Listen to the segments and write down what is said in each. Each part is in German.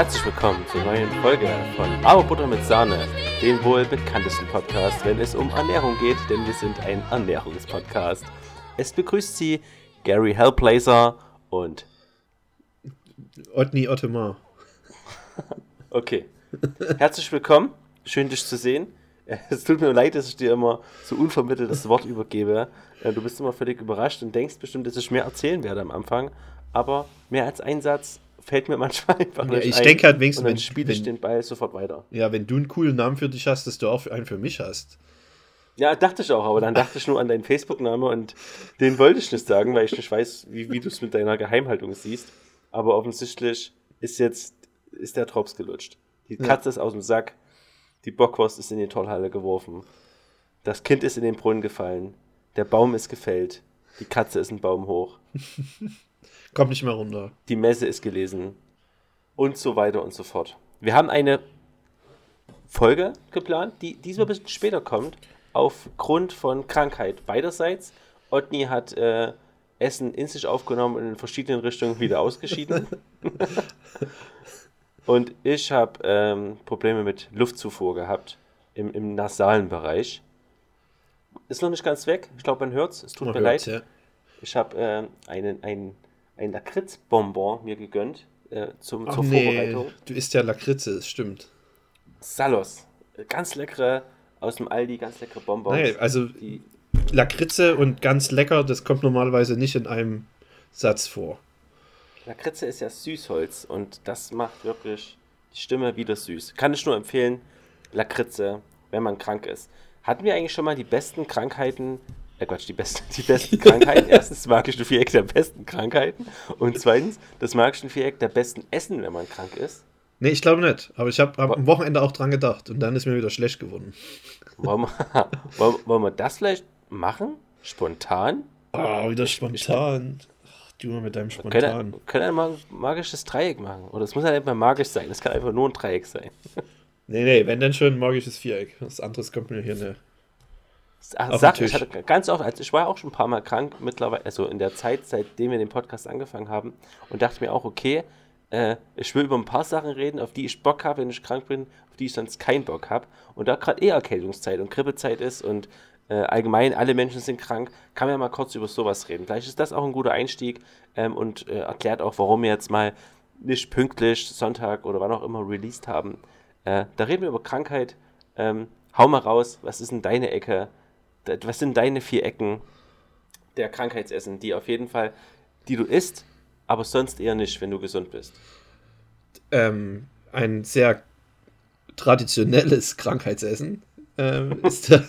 Herzlich willkommen zur neuen Folge von Aber Butter mit Sahne, dem wohl bekanntesten Podcast, wenn es um Ernährung geht, denn wir sind ein Ernährungspodcast. Es begrüßt Sie Gary Hellblazer und Otni Ottomar. okay. Herzlich willkommen, schön dich zu sehen. Es tut mir leid, dass ich dir immer so unvermittelt das Wort übergebe. Äh, du bist immer völlig überrascht und denkst bestimmt, dass ich mehr erzählen werde am Anfang. Aber mehr als ein Satz fällt mir manchmal einfach Ja, nicht ich ein. denke halt wenigstens, wenn- spiele ich wenn- den Ball sofort weiter. Ja, wenn du einen coolen Namen für dich hast, dass du auch einen für mich hast. Ja, dachte ich auch, aber dann dachte ich nur an deinen Facebook-Name und den wollte ich nicht sagen, weil ich nicht weiß, wie, wie du es mit deiner Geheimhaltung siehst. Aber offensichtlich ist jetzt ist der Drops gelutscht. Die Katze ist aus dem Sack, die Bockwurst ist in die Tollhalle geworfen, das Kind ist in den Brunnen gefallen, der Baum ist gefällt, die Katze ist ein Baum hoch, Kommt nicht mehr runter. die Messe ist gelesen und so weiter und so fort. Wir haben eine Folge geplant, die diesmal ein bisschen später kommt, aufgrund von Krankheit beiderseits. Otni hat äh, Essen in sich aufgenommen und in verschiedenen Richtungen wieder ausgeschieden. und ich habe ähm, Probleme mit Luftzufuhr gehabt im, im nasalen Bereich. Ist noch nicht ganz weg. Ich glaube, man hört es. Es tut Man mir leid. ja. Ich habe äh, einen, ein, ein Lakritzbonbon mir gegönnt äh, zum, Ach zur nee, Vorbereitung. du isst ja Lakritze, das stimmt. Salos. Ganz leckere, aus dem Aldi, ganz leckere Bonbons. Nee, also die, Lakritze und ganz lecker, das kommt normalerweise nicht in einem Satz vor. Lakritze ist ja Süßholz und das macht wirklich die Stimme wieder süß. Kann ich nur empfehlen, Lakritze, wenn man krank ist. Hatten wir eigentlich schon mal die besten Krankheiten, äh Quatsch, die besten, die besten Krankheiten? Erstens das magische Viereck der besten Krankheiten und zweitens das magische Viereck der besten Essen, wenn man krank ist. Nee, ich glaube nicht. Aber ich habe hab am Wochenende auch dran gedacht und dann ist mir wieder schlecht geworden. Wollen wir, wollen, wollen wir das vielleicht machen? Spontan? Ah, wieder spontan. Ach, du mal mit deinem Können, Spontan. können wir mal ein magisches Dreieck machen. Oder es muss ja nicht mal magisch sein, es kann einfach nur ein Dreieck sein. Nee, nee, wenn dann schon ein magisches Viereck. Was anderes kommt mir hier ne. Den ich hatte ganz oft, also ich war auch schon ein paar Mal krank mittlerweile, also in der Zeit, seitdem wir den Podcast angefangen haben und dachte mir auch, okay, äh, ich will über ein paar Sachen reden, auf die ich Bock habe, wenn ich krank bin, auf die ich sonst keinen Bock habe. Und da gerade eh Erkältungszeit und Grippezeit ist und äh, allgemein alle Menschen sind krank, kann man ja mal kurz über sowas reden. Vielleicht ist das auch ein guter Einstieg ähm, und äh, erklärt auch, warum wir jetzt mal nicht pünktlich Sonntag oder wann auch immer released haben. Äh, da reden wir über Krankheit. Ähm, hau mal raus, was ist denn deine Ecke? Was sind deine vier Ecken der Krankheitsessen, die auf jeden Fall, die du isst, aber sonst eher nicht, wenn du gesund bist? ähm, ein sehr traditionelles Krankheitsessen ähm, ist, der,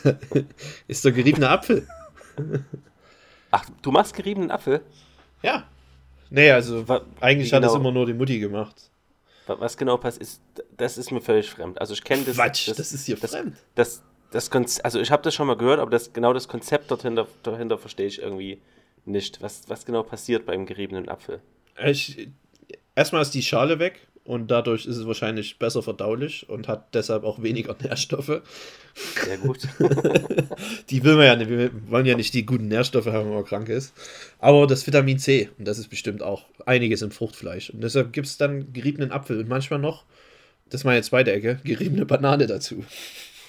ist der geriebene Apfel. Ach, du machst geriebenen Apfel? Ja. Nee, also Wa- eigentlich hat es genau? immer nur die Mutti gemacht. Wa- Was genau passiert, ist, das ist mir völlig fremd. Also ich kenne das. Quatsch, das ist hier das, fremd. Das, das, Konz- also ich habe das schon mal gehört, aber das, genau das Konzept dahinter, dahinter verstehe ich irgendwie nicht. Was, was genau passiert beim geriebenen Apfel? Ich, erstmal ist die Schale weg und dadurch ist es wahrscheinlich besser verdaulich und hat deshalb auch weniger Nährstoffe. Sehr gut. Die will man ja nicht, wir wollen ja nicht die guten Nährstoffe haben, wenn man krank ist. Aber das Vitamin C, und das ist bestimmt auch einiges im Fruchtfleisch. Und deshalb gibt es dann geriebenen Apfel und manchmal noch, das ist meine zweite Ecke, geriebene Banane dazu.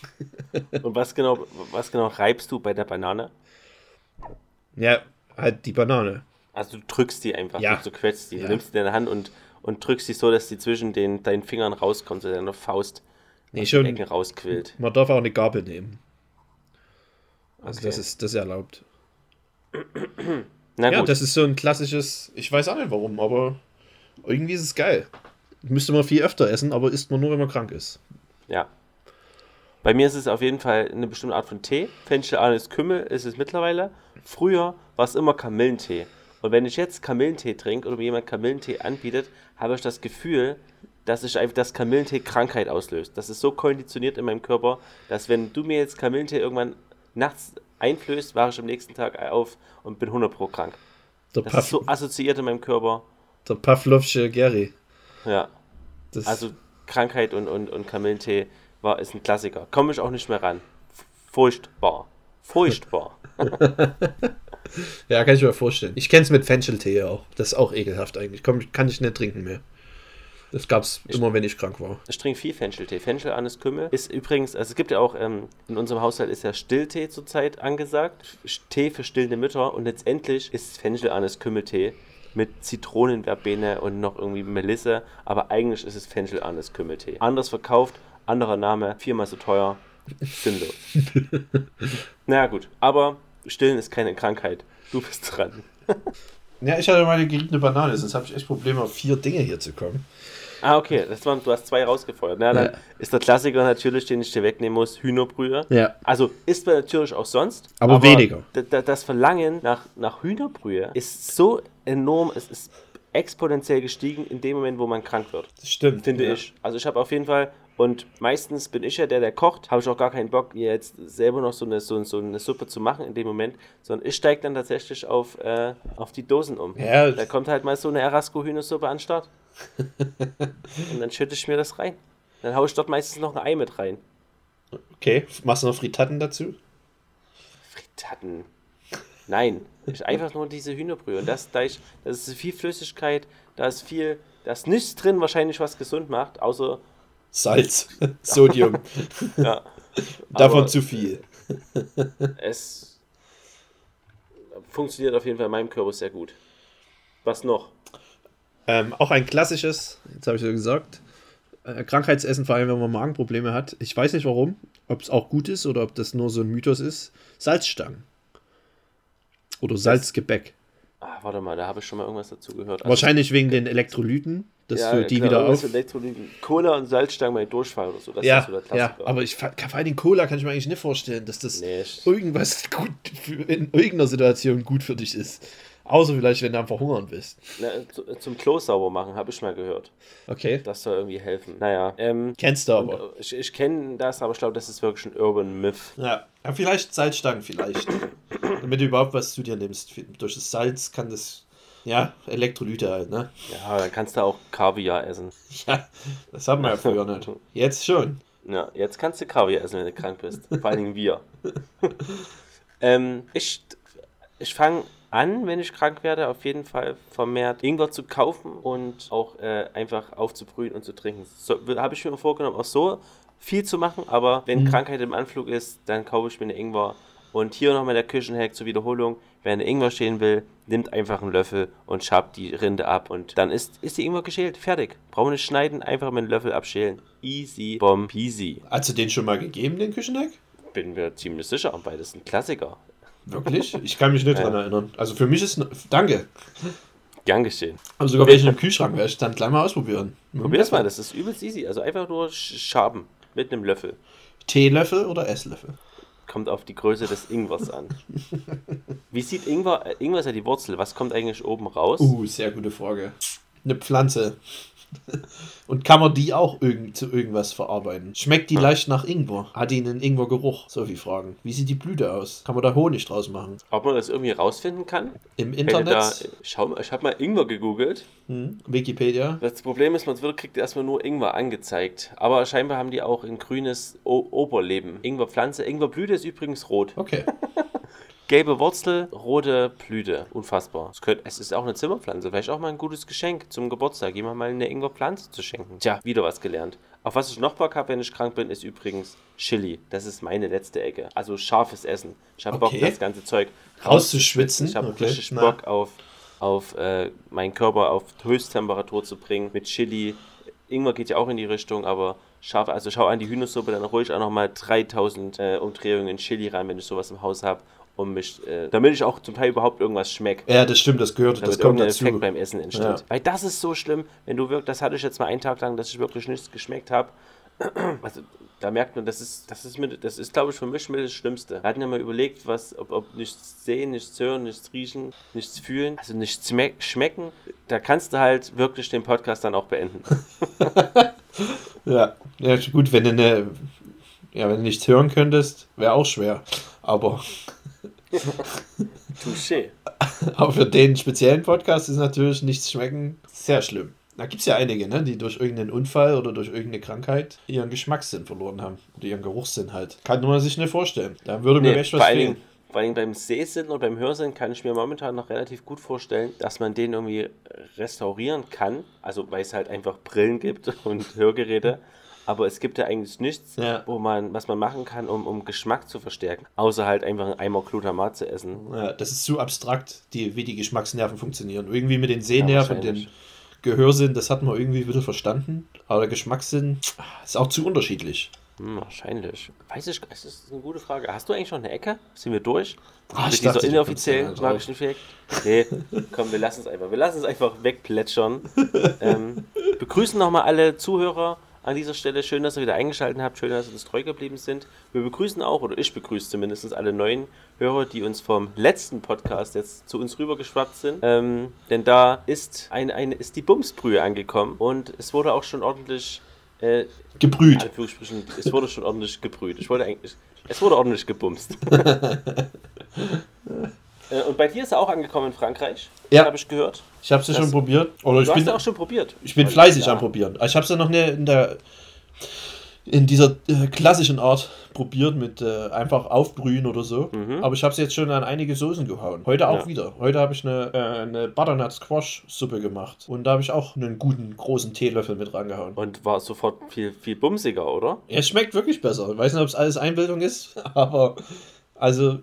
Und was genau, was genau reibst du bei der Banane? Ja, halt die Banane. Also du drückst die einfach, Ja. du, quetscht die. Ja. Du nimmst die in der Hand und, und drückst sie so, dass die zwischen den, deinen Fingern rauskommt, so deine Faust Nee, schon. den Ecken rausquillt. Man darf auch eine Gabel nehmen. Also Okay. das ist das ist erlaubt. Na Ja, gut, das ist so ein klassisches, ich weiß auch nicht warum, aber irgendwie ist es geil. Müsste man viel öfter essen, aber isst man nur, wenn man krank ist. ja. Bei mir ist es auf jeden Fall eine bestimmte Art von Tee. Fenchel, Anis, Kümmel ist es mittlerweile. Früher war es immer Kamillentee. Und wenn ich jetzt Kamillentee trinke oder mir jemand Kamillentee anbietet, habe ich das Gefühl, dass ich einfach das Kamillentee Krankheit auslöst. Das ist so konditioniert in meinem Körper, dass wenn du mir jetzt Kamillentee irgendwann nachts einflößt, wache ich am nächsten Tag auf und bin 100 pro krank. Der, Das Paf ist so assoziiert in meinem Körper. der Pavlovsche Gary. Ja. Das, Also Krankheit und, und, und Kamillentee war, ist ein Klassiker. Komme ich auch nicht mehr ran. Furchtbar. Furchtbar. ja, kann ich mir vorstellen. Ich kenne es mit Fencheltee auch. Das ist auch ekelhaft eigentlich. Komm, kann ich nicht trinken mehr. Das gab es immer, wenn ich krank war. Ich trinke viel Fencheltee. Fenchel, Anis, Kümmel ist übrigens, also es gibt ja auch, ähm, in unserem Haushalt ist ja Stilltee zurzeit angesagt. Tee für stillende Mütter und letztendlich ist Fenchel, Anis, Kümmeltee mit Zitronenverbene und noch irgendwie Melisse, aber eigentlich ist es Fenchel, Anis, Kümmeltee. Anders verkauft, anderer Name, viermal so teuer, sinnlos. naja gut, aber Stillen ist keine Krankheit. Du bist dran. Ja, ich hatte mal eine geriebene Banane, sonst habe ich echt Probleme, auf vier Dinge hier zu kommen. Ah, okay, das waren, du hast zwei rausgefeuert. Na, dann Ja. ist der Klassiker natürlich, den ich dir wegnehmen muss, Hühnerbrühe. Ja. Also isst man natürlich auch sonst. Aber weniger. d- d- Das Verlangen nach, nach Hühnerbrühe ist so enorm, es ist exponentiell gestiegen in dem Moment, wo man krank wird. Das stimmt. Finde ja. ich. Also ich habe auf jeden Fall, und meistens bin ich ja der, der kocht, habe ich auch gar keinen Bock, mir jetzt selber noch so eine, so, so eine Suppe zu machen in dem Moment, sondern ich steige dann tatsächlich auf, äh, auf die Dosen um. Ja. Da kommt halt mal so eine Erasco-Hühnersuppe an den Start. und dann schütte ich mir das rein. Dann haue ich dort meistens noch ein Ei mit rein. Okay, machst du noch Fritatten dazu? Fritatten. Nein, ich einfach nur diese Hühnerbrühe. Und das, da ich, das ist viel Flüssigkeit, da ist viel, da ist nichts drin, wahrscheinlich was gesund macht, außer Salz, Sodium, ja, davon Aber- zu viel. es funktioniert auf jeden Fall in meinem Körper sehr gut. Was noch? Ähm, auch ein klassisches, jetzt habe ich ja gesagt, äh, Krankheitsessen, vor allem wenn man Magenprobleme hat. Ich weiß nicht warum, ob es auch gut ist oder ob das nur so ein Mythos ist. Salzstangen. Oder Salzgebäck. Ah, warte mal, da habe ich schon mal irgendwas dazu gehört. Also, Wahrscheinlich wegen den Elektrolyten, dass ja, du die klar, wieder auf. Elektrolyten. Cola und Salzstangen bei Durchfall oder so. Das Ja, ist so der ja, aber ich vor allem Cola kann ich mir eigentlich nicht vorstellen, dass das Nee, irgendwas gut für, in irgendeiner Situation gut für dich ist. Außer vielleicht, wenn du am Verhungern bist. Na, zu, zum Klo sauber machen, habe ich mal gehört. Okay. Das soll irgendwie helfen. Naja, ähm, Kennst du aber. ich, ich kenne das, aber ich glaube, das ist wirklich ein Urban Myth. Ja, ja vielleicht Salzstangen, vielleicht. Damit du überhaupt was zu dir nimmst. Durch das Salz kann das. Ja, Elektrolyte halt, ne? Ja, dann kannst du auch Kaviar essen. Ja, das haben wir ja früher nicht. Jetzt schon. Ja, jetzt kannst du Kaviar essen, wenn du krank bist. Vor allen Dingen wir. ähm, ich ich fange an, wenn ich krank werde, auf jeden Fall vermehrt Ingwer zu kaufen und auch äh, einfach aufzubrühen und zu trinken. So, Habe ich mir vorgenommen, auch so viel zu machen, aber wenn Krankheit im Anflug ist, dann kaufe ich mir eine Ingwer. Und hier nochmal der Küchenhack zur Wiederholung. Wer eine Ingwer stehen will, nimmt einfach einen Löffel und schabt die Rinde ab. Und dann ist, ist die Ingwer geschält. Fertig. Brauchen wir nicht schneiden, einfach mit einem Löffel abschälen. Easy, bomb, peasy. Hast du den schon mal gegeben, den Küchenhack? Bin mir ziemlich sicher, weil das ist ein Klassiker. Wirklich? Ich kann mich nicht Ja. dran erinnern. Also für mich ist. Danke. Gern geschehen. Also sogar welchen im Kühlschrank werde ich dann gleich mal ausprobieren. Probier das mal, das ist übelst easy. Also einfach nur sch- schaben mit einem Löffel. Teelöffel oder Esslöffel? Kommt auf die Größe des Ingwers an. Wie sieht Ingwer, Ingwer ist ja die Wurzel, was kommt eigentlich oben raus? Uh, sehr gute Frage. Eine Pflanze. Und kann man die auch irgend, zu irgendwas verarbeiten? Schmeckt die leicht nach Ingwer? Hat die einen Ingwergeruch? So viele Fragen. Wie sieht die Blüte aus? Kann man da Honig draus machen? Ob man das irgendwie rausfinden kann? Im Internet? Da, schau ich habe mal Ingwer gegoogelt. Hm, Wikipedia? Das Problem ist, man wird, kriegt erstmal nur Ingwer angezeigt. Aber scheinbar haben die auch ein grünes o Oberleben. Ingwerpflanze. Ingwerblüte ist übrigens rot. Okay. Gelbe Wurzel, rote Blüte. Unfassbar. Es, könnte, es ist auch eine Zimmerpflanze. Vielleicht auch mal ein gutes Geschenk zum Geburtstag. Jemand mal eine Ingwerpflanze zu schenken. Tja, wieder was gelernt. Auf was ich noch Bock habe, wenn ich krank bin, ist übrigens Chili. Das ist meine letzte Ecke. Also scharfes Essen. Ich habe Bock, Okay. das ganze Zeug Rauszuschwitzen? Ich habe Okay, richtig. Bock auf, auf äh, meinen Körper auf Höchsttemperatur zu bringen. Mit Chili. Ingwer geht ja auch in die Richtung, aber scharf. Also schau an die Hühnersuppe, dann ruhig auch nochmal 3000 äh, Umdrehungen Chili rein, wenn ich sowas im Haus habe. Um mich, äh, damit ich auch zum Teil überhaupt irgendwas schmecke. Ja, das stimmt, das gehört, Damit das kommt dazu. Effekt beim Essen entsteht. Ja. Weil das ist so schlimm, wenn du wirklich, das hatte ich jetzt mal einen Tag lang, dass ich wirklich nichts geschmeckt habe. Also, da merkt man, das ist, das ist, mit, das ist, glaube ich, für mich mit das Schlimmste. Wir hatten ja mal überlegt, was, ob, ob nichts sehen, nichts hören, nichts riechen, nichts fühlen, also nichts schmeck, schmecken. Da kannst du halt wirklich den Podcast dann auch beenden. Ja. ja, gut, wenn du eine, ja, wenn du nichts hören könntest, wäre auch schwer. Aber, Touché. aber für den speziellen Podcast ist natürlich nichts schmecken sehr schlimm. Da gibt es ja einige, ne, die durch irgendeinen Unfall oder durch irgendeine Krankheit ihren Geschmackssinn verloren haben. Oder ihren Geruchssinn halt. Kann man sich nicht vorstellen. Da würde mir Nee, echt vor was fehlen. Vor allem beim Sehsinn oder beim Hörsinn kann ich mir momentan noch relativ gut vorstellen, dass man den irgendwie restaurieren kann. Also weil es halt einfach Brillen gibt und Hörgeräte. Aber es gibt ja eigentlich nichts, Ja. wo man, was man machen kann, um, um Geschmack zu verstärken. Außer halt einfach einen Eimer Glutamat zu essen. Ja, das ist zu abstrakt, die, wie die Geschmacksnerven funktionieren. Irgendwie mit den Sehnerven und den. Gehörsinn, das hat man irgendwie wieder verstanden. Aber der Geschmackssinn ah, ist auch zu unterschiedlich. Hm, wahrscheinlich. Weiß ich, das ist eine gute Frage. Hast du eigentlich schon eine Ecke? Sind wir durch? Ah, Mit dieser inoffiziellen magischen Effekt? Nee, komm, wir lassen es einfach. Wir lassen es einfach wegplätschern. ähm, begrüßen nochmal alle Zuhörer an dieser Stelle. Schön, dass ihr wieder eingeschaltet habt. Schön, dass ihr uns treu geblieben sind. Wir begrüßen auch, oder ich begrüße zumindest alle neuen Hörer, die uns vom letzten Podcast jetzt zu uns rübergeschwappt sind. Ähm, denn da ist, eine, eine, ist die Bumsbrühe angekommen und es wurde auch schon ordentlich. Äh, Gebrüht. Es wurde schon ordentlich gebrüht. Ich wollte eigentlich, es wurde ordentlich gebumst. Äh, Und bei dir ist er auch angekommen in Frankreich. Ja. Habe ich gehört. Ich habe es ja schon probiert. Oder ich Du hast bin, auch schon probiert. ich bin fleißig ja. am Probieren. Ich habe es ja noch nicht in der in dieser äh, klassischen Art probiert mit äh, einfach aufbrühen oder so. Mhm. Aber ich habe es jetzt schon an einige Soßen gehauen. Heute auch Ja. wieder. Heute habe ich eine, äh, eine Butternut Squash Suppe gemacht. Und da habe ich auch einen guten großen Teelöffel mit rangehauen. Und war sofort viel, viel bumsiger, oder? Ja, Es schmeckt wirklich besser. Ich weiß nicht, ob es alles Einbildung ist, aber also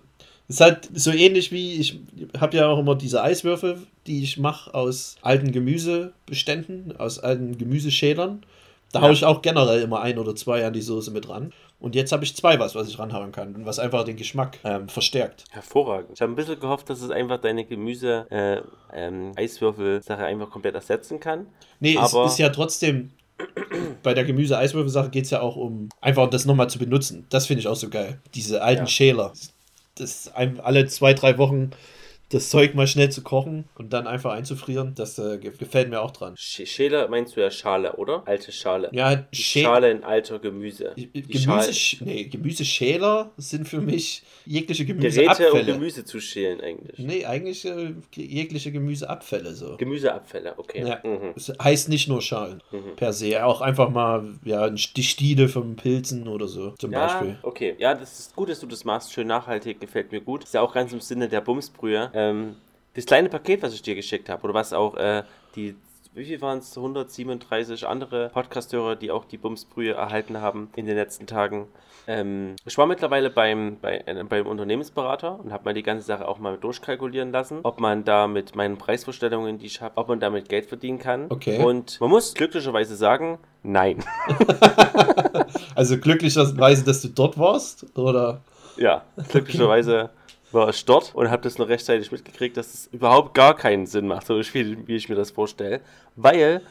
ist halt so ähnlich wie ich habe ja auch immer diese Eiswürfel, die ich mache aus alten Gemüsebeständen, aus alten Gemüseschälern. Da Ja. haue ich auch generell immer ein oder zwei an die Soße mit ran. Und jetzt habe ich zwei was, was ich ranhauen kann und was einfach den Geschmack ähm, verstärkt. Hervorragend. Ich habe ein bisschen gehofft, dass es einfach deine Gemüse äh, ähm, einfach komplett ersetzen kann. Nee, Aber- es ist ja trotzdem. Bei der Gemüse-Eiswürfel-Sache geht es ja auch um einfach das nochmal zu benutzen. Das finde ich auch so geil. Diese alten Ja. Schäler. Das alle zwei, drei Wochen das Zeug mal schnell zu kochen und dann einfach einzufrieren, das äh, ge- gefällt mir auch dran. Sch Schäler meinst du ja Schale, oder? Alte Schale. Ja, Die Schä Schale in alter Gemüse. Die Gemüse, Schale- nee, Gemüseschäler sind für mich jegliche Geräte, um Gemüseabfälle. Gemüse zu schälen eigentlich. Nee, eigentlich äh, jegliche Gemüseabfälle so. Gemüseabfälle, okay. Ja. Mhm. Es heißt nicht nur Schalen Mhm. per se, auch einfach mal ja, die Stiele von Pilzen oder so zum Ja, Beispiel. okay. Ja, das ist gut, dass du das machst. Schön nachhaltig, gefällt mir gut. Ist ja auch ganz im Sinne der Bumsbrühe. Ähm, das kleine Paket, was ich dir geschickt habe, oder was auch äh, die, wie viel waren es? 137 andere Podcasthörer, die auch die Bumsbrühe erhalten haben in den letzten Tagen. Ähm, ich war mittlerweile beim, bei, äh, beim Unternehmensberater und habe mal die ganze Sache auch mal durchkalkulieren lassen, ob man da mit meinen Preisvorstellungen, die ich habe, ob man damit Geld verdienen kann. Okay. Und man muss glücklicherweise sagen, nein. Also glücklicherweise, dass du dort warst, oder? Ja, glücklicherweise war ich dort und habe das noch rechtzeitig mitgekriegt, dass es überhaupt gar keinen Sinn macht, so wie, wie ich mir das vorstelle. Weil,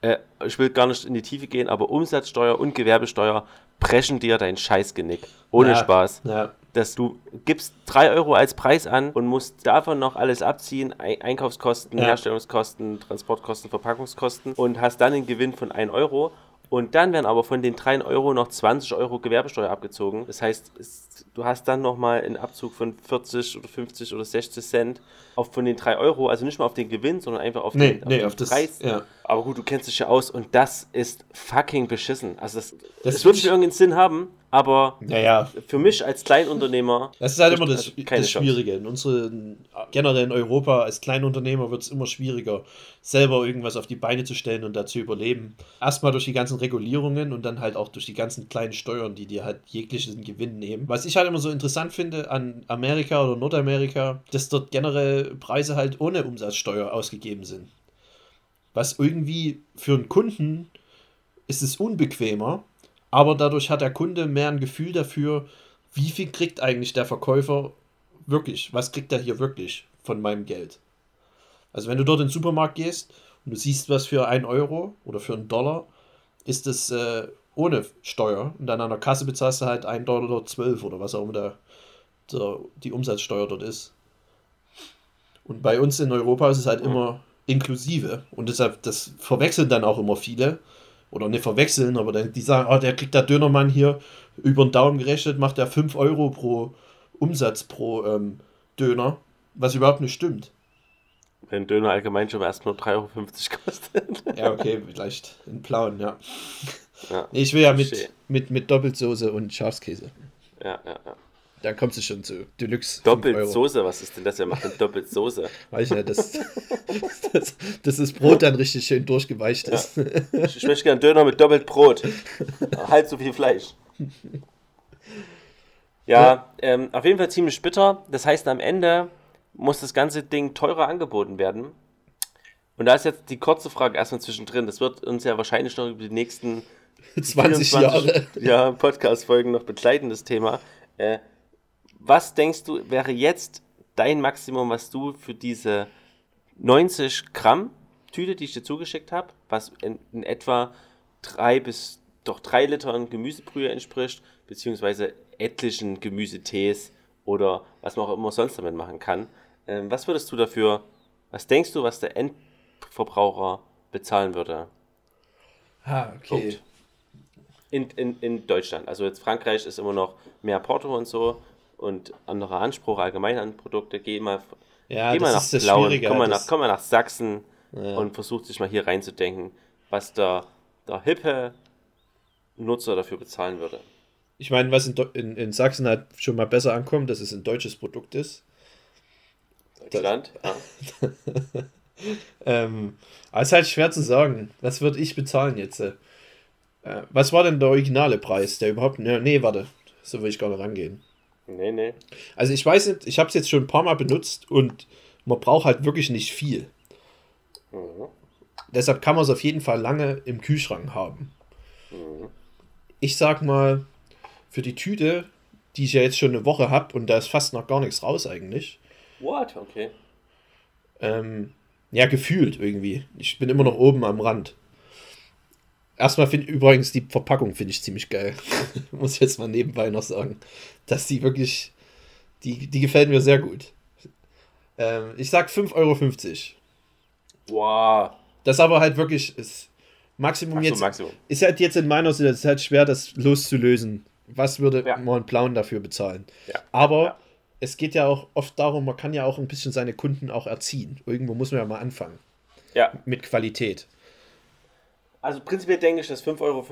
äh, ich will gar nicht in die Tiefe gehen, aber Umsatzsteuer und Gewerbesteuer preschen dir dein Scheißgenick. Ohne Ja, Spaß. Ja. Dass du gibst 3 Euro als Preis an und musst davon noch alles abziehen, Ei- Einkaufskosten, Ja. Herstellungskosten, Transportkosten, Verpackungskosten und hast dann einen Gewinn von 1 Euro. Und dann werden aber von den 3 Euro noch 20 Euro Gewerbesteuer abgezogen. Das heißt, es, du hast dann nochmal einen Abzug von 40 oder 50 oder 60 Cent auf von den 3 Euro. Also nicht mal auf den Gewinn, sondern einfach auf Nee, den, nee, den auf das. Preis. Ja. Aber gut, du kennst dich ja aus und das ist fucking beschissen. Also das, Das das, wird schon irgendeinen Sinn haben, aber Naja, für mich als Kleinunternehmer. das ist halt immer das, das. Schwierige. In unseren, generell in Europa als Kleinunternehmer wird es immer schwieriger, selber irgendwas auf die Beine zu stellen und da zu überleben. Erstmal durch die ganzen Regulierungen und dann halt auch durch die ganzen kleinen Steuern, die dir halt jeglichen Gewinn nehmen. Was ich halt immer so interessant finde an Amerika oder Nordamerika, dass dort generell Preise halt ohne Umsatzsteuer ausgegeben sind. Was irgendwie für einen Kunden ist es unbequemer, aber dadurch hat der Kunde mehr ein Gefühl dafür, wie viel kriegt eigentlich der Verkäufer wirklich? Was kriegt er hier wirklich von meinem Geld? Also wenn du dort in den Supermarkt gehst und du siehst was für einen Euro oder für einen Dollar, ist das äh, ohne Steuer und dann an der Kasse bezahlst du halt 1,12 Dollar zwölf oder was auch immer der, der, die Umsatzsteuer dort ist. Und bei uns in Europa ist es halt immer inklusive und deshalb, das verwechseln dann auch immer viele oder nicht verwechseln, aber dann, die sagen, oh, der kriegt der Dönermann hier über den Daumen gerechnet, macht er 5 Euro pro Umsatz pro ähm, Döner, was überhaupt nicht stimmt. Wenn Döner allgemein schon erst nur 3,50 Euro kostet. Ja, okay, vielleicht in Plauen, ja. ja. Ich will ja mit, mit, mit Doppelsoße und Schafskäse. Ja, ja, ja. Dann kommst du schon zu Deluxe. Doppelt. Soße, was ist denn das? Wer macht denn doppelt Soße? Weiß ich nicht, dass, dass, dass das Brot dann richtig schön durchgeweicht ist. Ich möchte gerne Döner mit doppelt Brot. halt so viel Fleisch. Ja, ähm, auf jeden Fall ziemlich bitter. Das heißt, am Ende muss das ganze Ding teurer angeboten werden. Und da ist jetzt die kurze Frage erstmal zwischendrin. Das wird uns ja wahrscheinlich noch über die nächsten 20 Jahre. ja, Podcast-Folgen noch begleiten, das Thema. Äh, was denkst du, wäre jetzt dein Maximum, was du für diese 90 Gramm Tüte, die ich dir zugeschickt habe, was in, in etwa drei bis doch drei Litern Gemüsebrühe entspricht, beziehungsweise etlichen Gemüsetees oder was man auch immer sonst damit machen kann. Ähm, was würdest du dafür, was denkst du, was der Endverbraucher bezahlen würde? Ah, okay. Punkt. In, in, in Deutschland. Also jetzt Frankreich ist immer noch mehr Porto und so und anderer Anspruch allgemein an Produkte. Geh mal, Ja, geh mal nach das das Schwierige. komm mal, das- nach, komm mal nach Sachsen Ja. und versuch sich mal hier reinzudenken, was der, der hippe Nutzer dafür bezahlen würde. Ich meine, was in, in, in Sachsen halt schon mal besser ankommt, dass es ein deutsches Produkt ist. Deutschland? Ja. Ähm, aber es ist halt schwer zu sagen. Was würde ich bezahlen jetzt? Äh, Äh, was war denn der originale Preis? Der überhaupt. Nee, nee warte. So will ich gar nicht rangehen. Nee, nee. Also ich weiß nicht, ich habe es jetzt schon ein paar Mal benutzt und man braucht halt wirklich nicht viel. Mhm. Deshalb kann man es auf jeden Fall lange im Kühlschrank haben. Mhm. Ich sag mal, für die Tüte, die ich ja jetzt schon eine Woche habe und da ist fast noch gar nichts raus eigentlich. What? Okay. Ähm, ja, gefühlt irgendwie. Ich bin immer noch oben am Rand. Erstmal finde übrigens die Verpackung finde ich ziemlich geil. Muss ich jetzt mal nebenbei noch sagen. Dass die wirklich. Die, die gefällt mir sehr gut. Ähm, ich sag 5,50 Euro. Wow. Das aber halt wirklich ist Maximum so, jetzt. Maximum. Ist halt jetzt in meiner Situation ist halt schwer, das loszulösen. Was würde Ja. Mont Blauen dafür bezahlen? Ja. Aber Ja. es geht ja auch oft darum, man kann ja auch ein bisschen seine Kunden auch erziehen. Irgendwo muss man ja mal anfangen. Ja. Mit Qualität. Also prinzipiell denke ich, dass 5,50 Euro,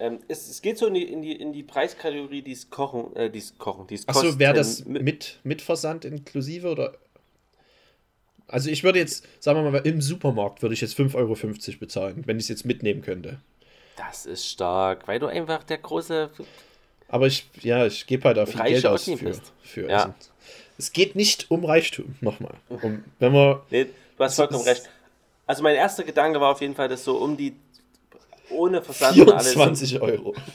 ähm, es, es geht so in die, in die, in die Preiskategorie, die es kochen, äh, die es kochen, die es Achso, wäre das kosten- mit, mit Versand inklusive oder? Also ich würde jetzt, sagen wir mal, im Supermarkt würde ich jetzt 5,50 Euro bezahlen, wenn ich es jetzt mitnehmen könnte. Das ist stark, weil du einfach der große. Aber ich, ja, ich gebe halt auch viel Geld aus für, bist. für Ja. Essen. Es geht nicht um Reichtum, nochmal. Um, wenn man, Nee, du hast vollkommen recht. Also mein erster Gedanke war auf jeden Fall, dass so um die ohne Versand und alles 24 Euro.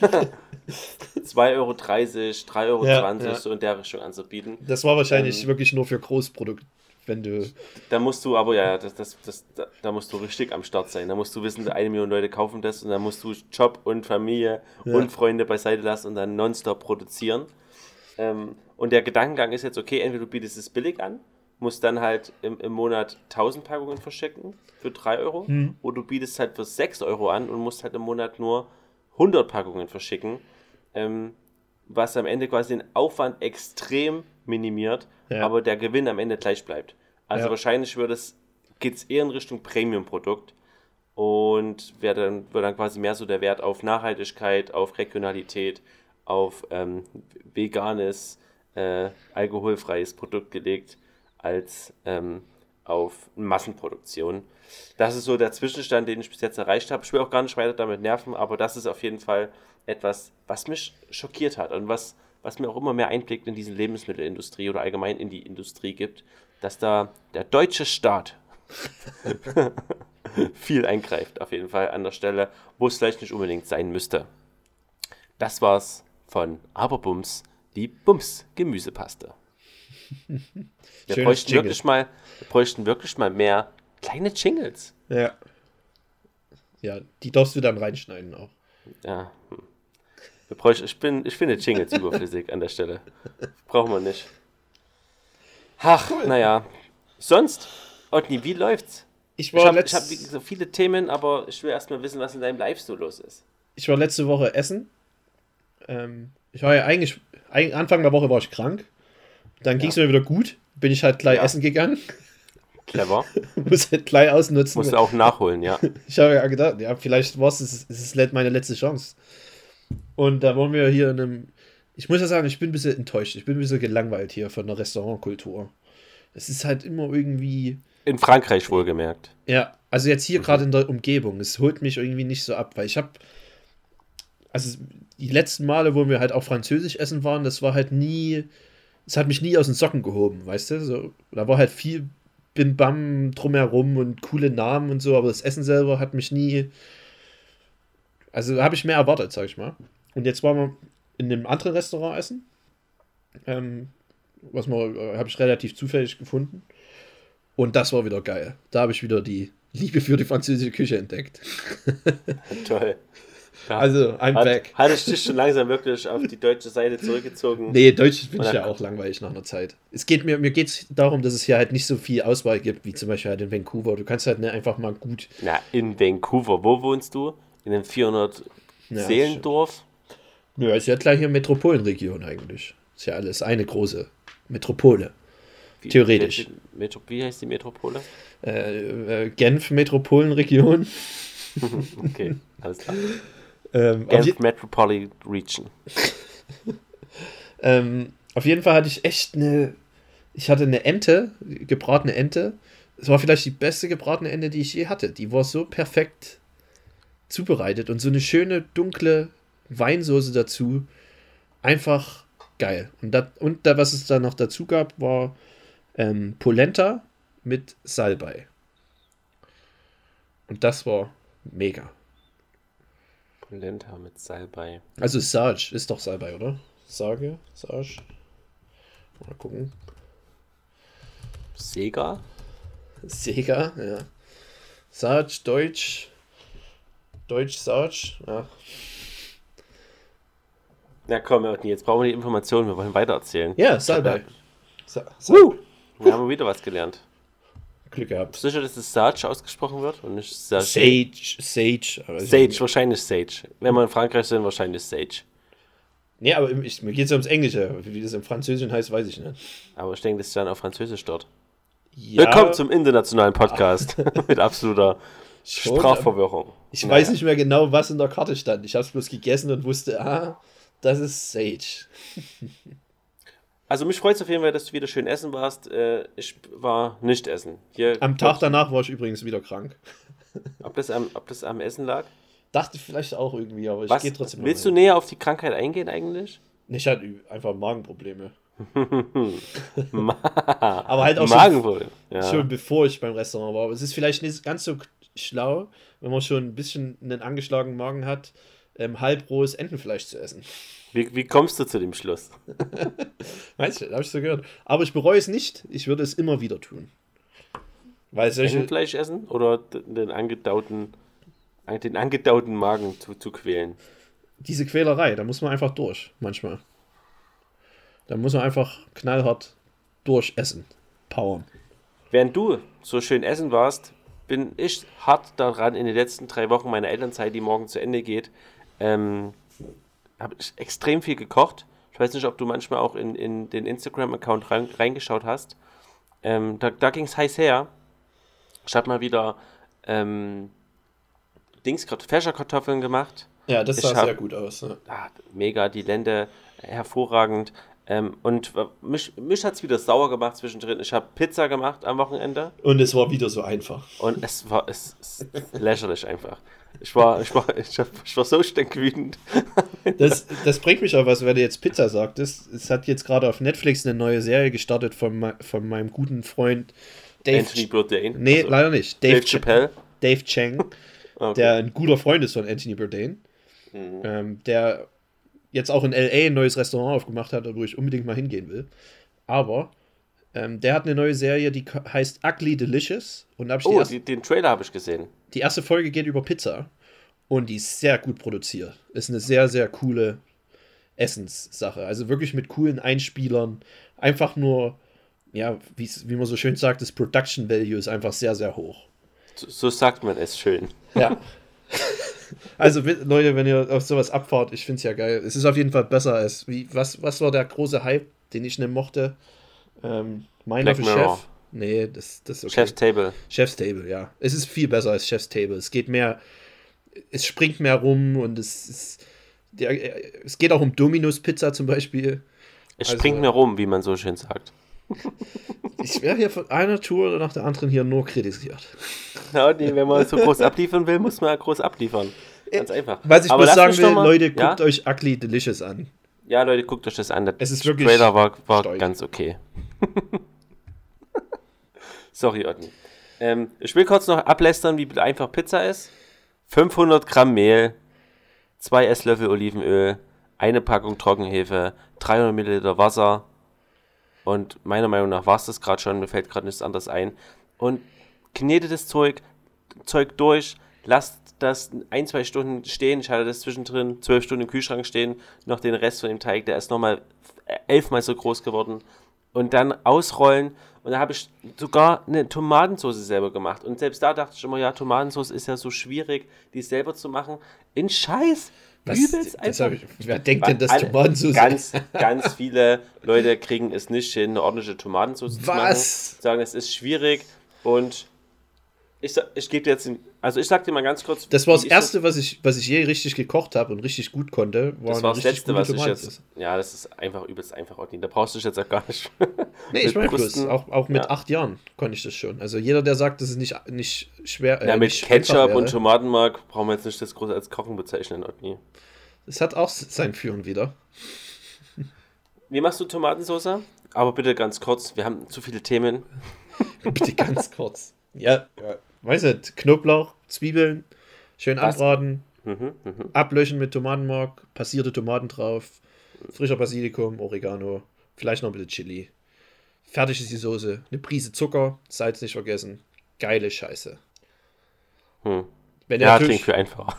2,30 Euro, 3,20 Euro Ja, ja. so in der Richtung anzubieten. Das war wahrscheinlich Ähm, wirklich nur für Großprodukt, wenn du. Da musst du aber, ja, das, das, das, da, da musst du richtig am Start sein. Da musst du wissen, eine Million Leute kaufen das und dann musst du Job und Familie Ja. und Freunde beiseite lassen und dann nonstop produzieren. Ähm, und der Gedankengang ist jetzt, okay, entweder du bietest es billig an, musst dann halt im, im Monat 1000 Packungen verschicken für 3 Euro, Hm. oder du bietest halt für 6 Euro an und musst halt im Monat nur 100 Packungen verschicken, ähm, was am Ende quasi den Aufwand extrem minimiert, Ja. aber der Gewinn am Ende gleich bleibt. Also Ja. wahrscheinlich wird es, geht es eher in Richtung Premium-Produkt und wird dann, wird dann quasi mehr so der Wert auf Nachhaltigkeit, auf Regionalität, auf ähm, veganes, äh, alkoholfreies Produkt gelegt, als ähm, auf Massenproduktion. Das ist so der Zwischenstand, den ich bis jetzt erreicht habe. Ich will auch gar nicht weiter damit nerven, aber das ist auf jeden Fall etwas, was mich schockiert hat und was, was mir auch immer mehr Einblick in diese Lebensmittelindustrie oder allgemein in die Industrie gibt, dass da der deutsche Staat viel eingreift, auf jeden Fall an der Stelle, wo es vielleicht nicht unbedingt sein müsste. Das war's von Aberbums, die Bums Gemüsepaste. Wir bräuchten, Jingle. wirklich mal, wir bräuchten wirklich mal mehr kleine Jingles. Ja. Ja, die darfst du dann reinschneiden auch. Ja. hm. Wir bräuchten, ich, bin, ich finde Jingles überflüssig an der Stelle. Brauchen wir nicht. Ach, naja. Sonst, Otni, wie läuft's? Ich Ich war, habe letzt, hab so viele Themen, aber ich will erst mal wissen, was in deinem Live so los ist. ich war letzte Woche essen. Ähm, ich war ja eigentlich, eig- Anfang der Woche war ich krank. Dann ging es mir wieder gut. Bin ich halt gleich essen gegangen. Clever. Muss halt gleich ausnutzen. Musst du auch nachholen, ja. Ich habe ja gedacht, ja, vielleicht war es, es ist meine letzte Chance. Und da waren wir hier in einem ich muss ja sagen, ich bin ein bisschen enttäuscht. Ich bin ein bisschen gelangweilt hier von der Restaurantkultur. Es ist halt immer irgendwie. In Frankreich wohlgemerkt. Ja, also jetzt hier mhm. gerade in der Umgebung. Es holt mich irgendwie nicht so ab, weil ich habe. Also die letzten Male, wo wir halt auch Französisch essen waren, das war halt nie. Es hat mich nie aus den Socken gehoben, weißt du? So, da war halt viel Bim Bam drumherum und coole Namen und so, aber das Essen selber hat mich nie. Also habe ich mehr erwartet, sag ich mal. Und jetzt waren wir in einem anderen Restaurant essen. Ähm, was man, äh, habe ich relativ zufällig gefunden. Und das war wieder geil. Da habe ich wieder die Liebe für die französische Küche entdeckt. Toll. Ja. Also, I'm Hat, back. Hattest dich schon langsam wirklich auf die deutsche Seite zurückgezogen? Nee, Deutsch finde ich ja auch langweilig nach einer Zeit. Es geht mir, mir geht es darum, dass es hier halt nicht so viel Auswahl gibt, wie zum Beispiel halt in Vancouver. Du kannst halt nicht einfach mal gut. Na, in Vancouver. Wo wohnst du? In einem 400 Ja, Seelendorf? Ja, ist ja gleich hier Metropolenregion eigentlich. Ist ja alles eine große Metropole. Wie, Theoretisch. Metro, wie heißt die Metropole? Äh, äh, Genf Metropolenregion. Okay, alles klar. Ähm, Genf Metropolitan Region. ähm, auf jeden Fall hatte ich echt eine. Ich hatte eine Ente, gebratene Ente. Es war vielleicht die beste gebratene Ente, die ich je hatte. Die war so perfekt zubereitet und so eine schöne dunkle Weinsoße dazu. Einfach geil. Und, dat, und da, was es da noch dazu gab, war ähm, Polenta mit Salbei. Und das war mega. Polenta mit Salbei. Also Sarge ist doch Salbei, oder? Sage, Sarge. Mal gucken. Sega? Sega, ja. Sarge, Deutsch. Deutsch, Sarge, ja. Na komm, jetzt brauchen wir die Informationen, wir wollen weitererzählen. Ja, Salbei. Sa Sa Woo! Wir haben wieder was gelernt. Glück gehabt. Sicher, dass es Sage ausgesprochen wird und nicht Sage? Sage, Sage. aber Sage, wahrscheinlich Sage. Wenn wir in Frankreich sind, wahrscheinlich Sage. Nee, aber ich, mir geht es ja ums Englische. Wie das im Französischen heißt, weiß ich nicht. Aber ich denke, das ist dann auf Französisch dort. Ja, Willkommen zum internationalen Podcast mit absoluter schon, Sprachverwirrung. Ich Naja. weiß nicht mehr genau, was in der Karte stand. Ich habe es bloß gegessen und wusste, ah, das ist Sage. Also mich freut es auf jeden Fall, dass du wieder schön essen warst. Äh, ich war nicht essen. Hier, Am Tag danach war ich übrigens wieder krank. Ob das am, ob das am Essen lag? Dachte vielleicht auch irgendwie, aber ich gehe trotzdem willst du näher auf die Krankheit eingehen eigentlich? Ich hatte einfach Magenprobleme. Ma Aber halt auch schon. Ja. schon bevor ich beim Restaurant war. Aber es ist vielleicht nicht ganz so schlau, wenn man schon ein bisschen einen angeschlagenen Magen hat, ähm, halbrohes Entenfleisch zu essen. Wie, wie kommst du zu dem Schluss? Weißt du, habe ich so gehört. Aber ich bereue es nicht. Ich würde es immer wieder tun. Weil solche, Entenfleisch essen oder den angedauten, den angedauten Magen zu, zu quälen? diese Quälerei, da muss man einfach durch, manchmal. Da muss man einfach knallhart durchessen. Powern. Während du so schön essen warst, bin ich hart daran, in den letzten drei Wochen meiner Elternzeit, die morgen zu Ende geht, ähm, habe ich extrem viel gekocht. Ich weiß nicht, ob du manchmal auch in, in den Instagram-Account rein, reingeschaut hast. Ähm, da da ging es heiß her. Ich habe mal wieder ähm, Dings, Fächerkartoffeln gemacht. Ja, das Ich sah hab- sehr gut aus. Ja. Ah, mega, die Lende hervorragend. Ähm, und mich, mich hat es wieder sauer gemacht zwischendrin. Ich habe Pizza gemacht am Wochenende. Und es war wieder so einfach. Und es war es, es lächerlich einfach. Ich war, ich war, ich, hab, ich war so stinkwütend. Das, das bringt mich auf was, wenn du jetzt Pizza sagtest. Es hat jetzt gerade auf Netflix eine neue Serie gestartet von, von meinem guten Freund Dave. Anthony Bourdain. nee, Also, leider nicht. Dave, Dave Ch Chappelle. Dave Chang, Okay. der ein guter Freund ist von Anthony Bourdain. Mhm. Ähm, der jetzt auch in L.A. ein neues Restaurant aufgemacht hat, wo ich unbedingt mal hingehen will. Aber ähm, der hat eine neue Serie, die heißt Ugly Delicious. Und da habe ich Oh, erste die, den Trailer habe ich gesehen. Die erste Folge geht über Pizza und die ist sehr gut produziert. Ist eine sehr, sehr coole Essenssache. Also wirklich mit coolen Einspielern. Einfach nur, ja, wie man so schön sagt, das Production Value ist einfach sehr, sehr hoch. So, so sagt man es schön. Ja. also Leute, wenn ihr auf sowas abfahrt, ich finde es ja geil. Es ist auf jeden Fall besser als, wie, was, was war der große Hype, den ich nicht mochte? Ähm, Mirror. Chef? Nee, das, das ist okay. Chef's Table. Chef's Table, ja. Es ist viel besser als Chef's Table. Es geht mehr, es springt mehr rum und es ist, Der, äh, es geht auch um Dominus Pizza zum Beispiel. Es Also- springt mir rum, wie man so schön sagt. Ich werde hier von einer Tour nach der anderen hier nur kritisiert. Ja, nee, wenn man so groß abliefern will, muss man ja groß abliefern. Ganz einfach. Was ich Aber bloß sagen will, mal- Leute, ja? guckt euch Ugly Delicious an. Ja, Leute, guckt euch das an. Der Es ist wirklich Trailer war, war ganz okay. Sorry, Otten. Ähm, ich will kurz noch ablästern, wie einfach Pizza ist. 500 Gramm Mehl, 2 Esslöffel Olivenöl, eine Packung Trockenhefe, 300 Milliliter Wasser. Und meiner Meinung nach war es das gerade schon, mir fällt gerade nichts anderes ein. Und knetet das Zeug, Zeug durch, lasst das ein, zwei Stunden stehen. Ich hatte das zwischendrin zwölf Stunden im Kühlschrank stehen. Noch den Rest von dem Teig, der ist nochmal elfmal so groß geworden. Und dann ausrollen. Und da habe ich sogar eine Tomatensauce selber gemacht. Und selbst da dachte ich immer, ja, Tomatensauce ist ja so schwierig, die selber zu machen. In Scheiß. Was, Übelst das einfach. ich, wer denkt denn, dass Tomatensauce Ganz, ganz viele Leute kriegen es nicht hin, eine ordentliche Tomatensauce zu machen. Was? Sagen, es ist schwierig und ich, ich gebe dir jetzt, den- also ich sag dir mal ganz kurz. Das war das erste, was ich, was ich je richtig gekocht habe und richtig gut konnte. War Das war das letzte, was ich jetzt. Ja, das ist einfach übelst einfach, Odin. Da brauchst du dich jetzt auch gar nicht. Nee, ich meine bloß, auch, auch mit Ja. acht Jahren konnte ich das schon. Also jeder, der sagt, das ist nicht, nicht schwer. Äh, Ja, mit nicht Ketchup und Tomatenmark brauchen wir jetzt nicht das große als Kochen bezeichnen, Odin. Das hat auch sein Führen wieder. Wie machst du Tomatensauce? Aber bitte ganz kurz, wir haben zu viele Themen. Bitte ganz kurz. Ja, ja. Weiß nicht, Knoblauch, Zwiebeln, schön Was? anbraten, Mhm, mhm. ablöschen mit Tomatenmark, passierte Tomaten drauf, frischer Basilikum, Oregano, vielleicht noch ein bisschen Chili. Fertig ist die Soße. Eine Prise Zucker, Salz nicht vergessen. Geile Scheiße. Hm. Wenn Ja, natürlich- klingt viel einfacher.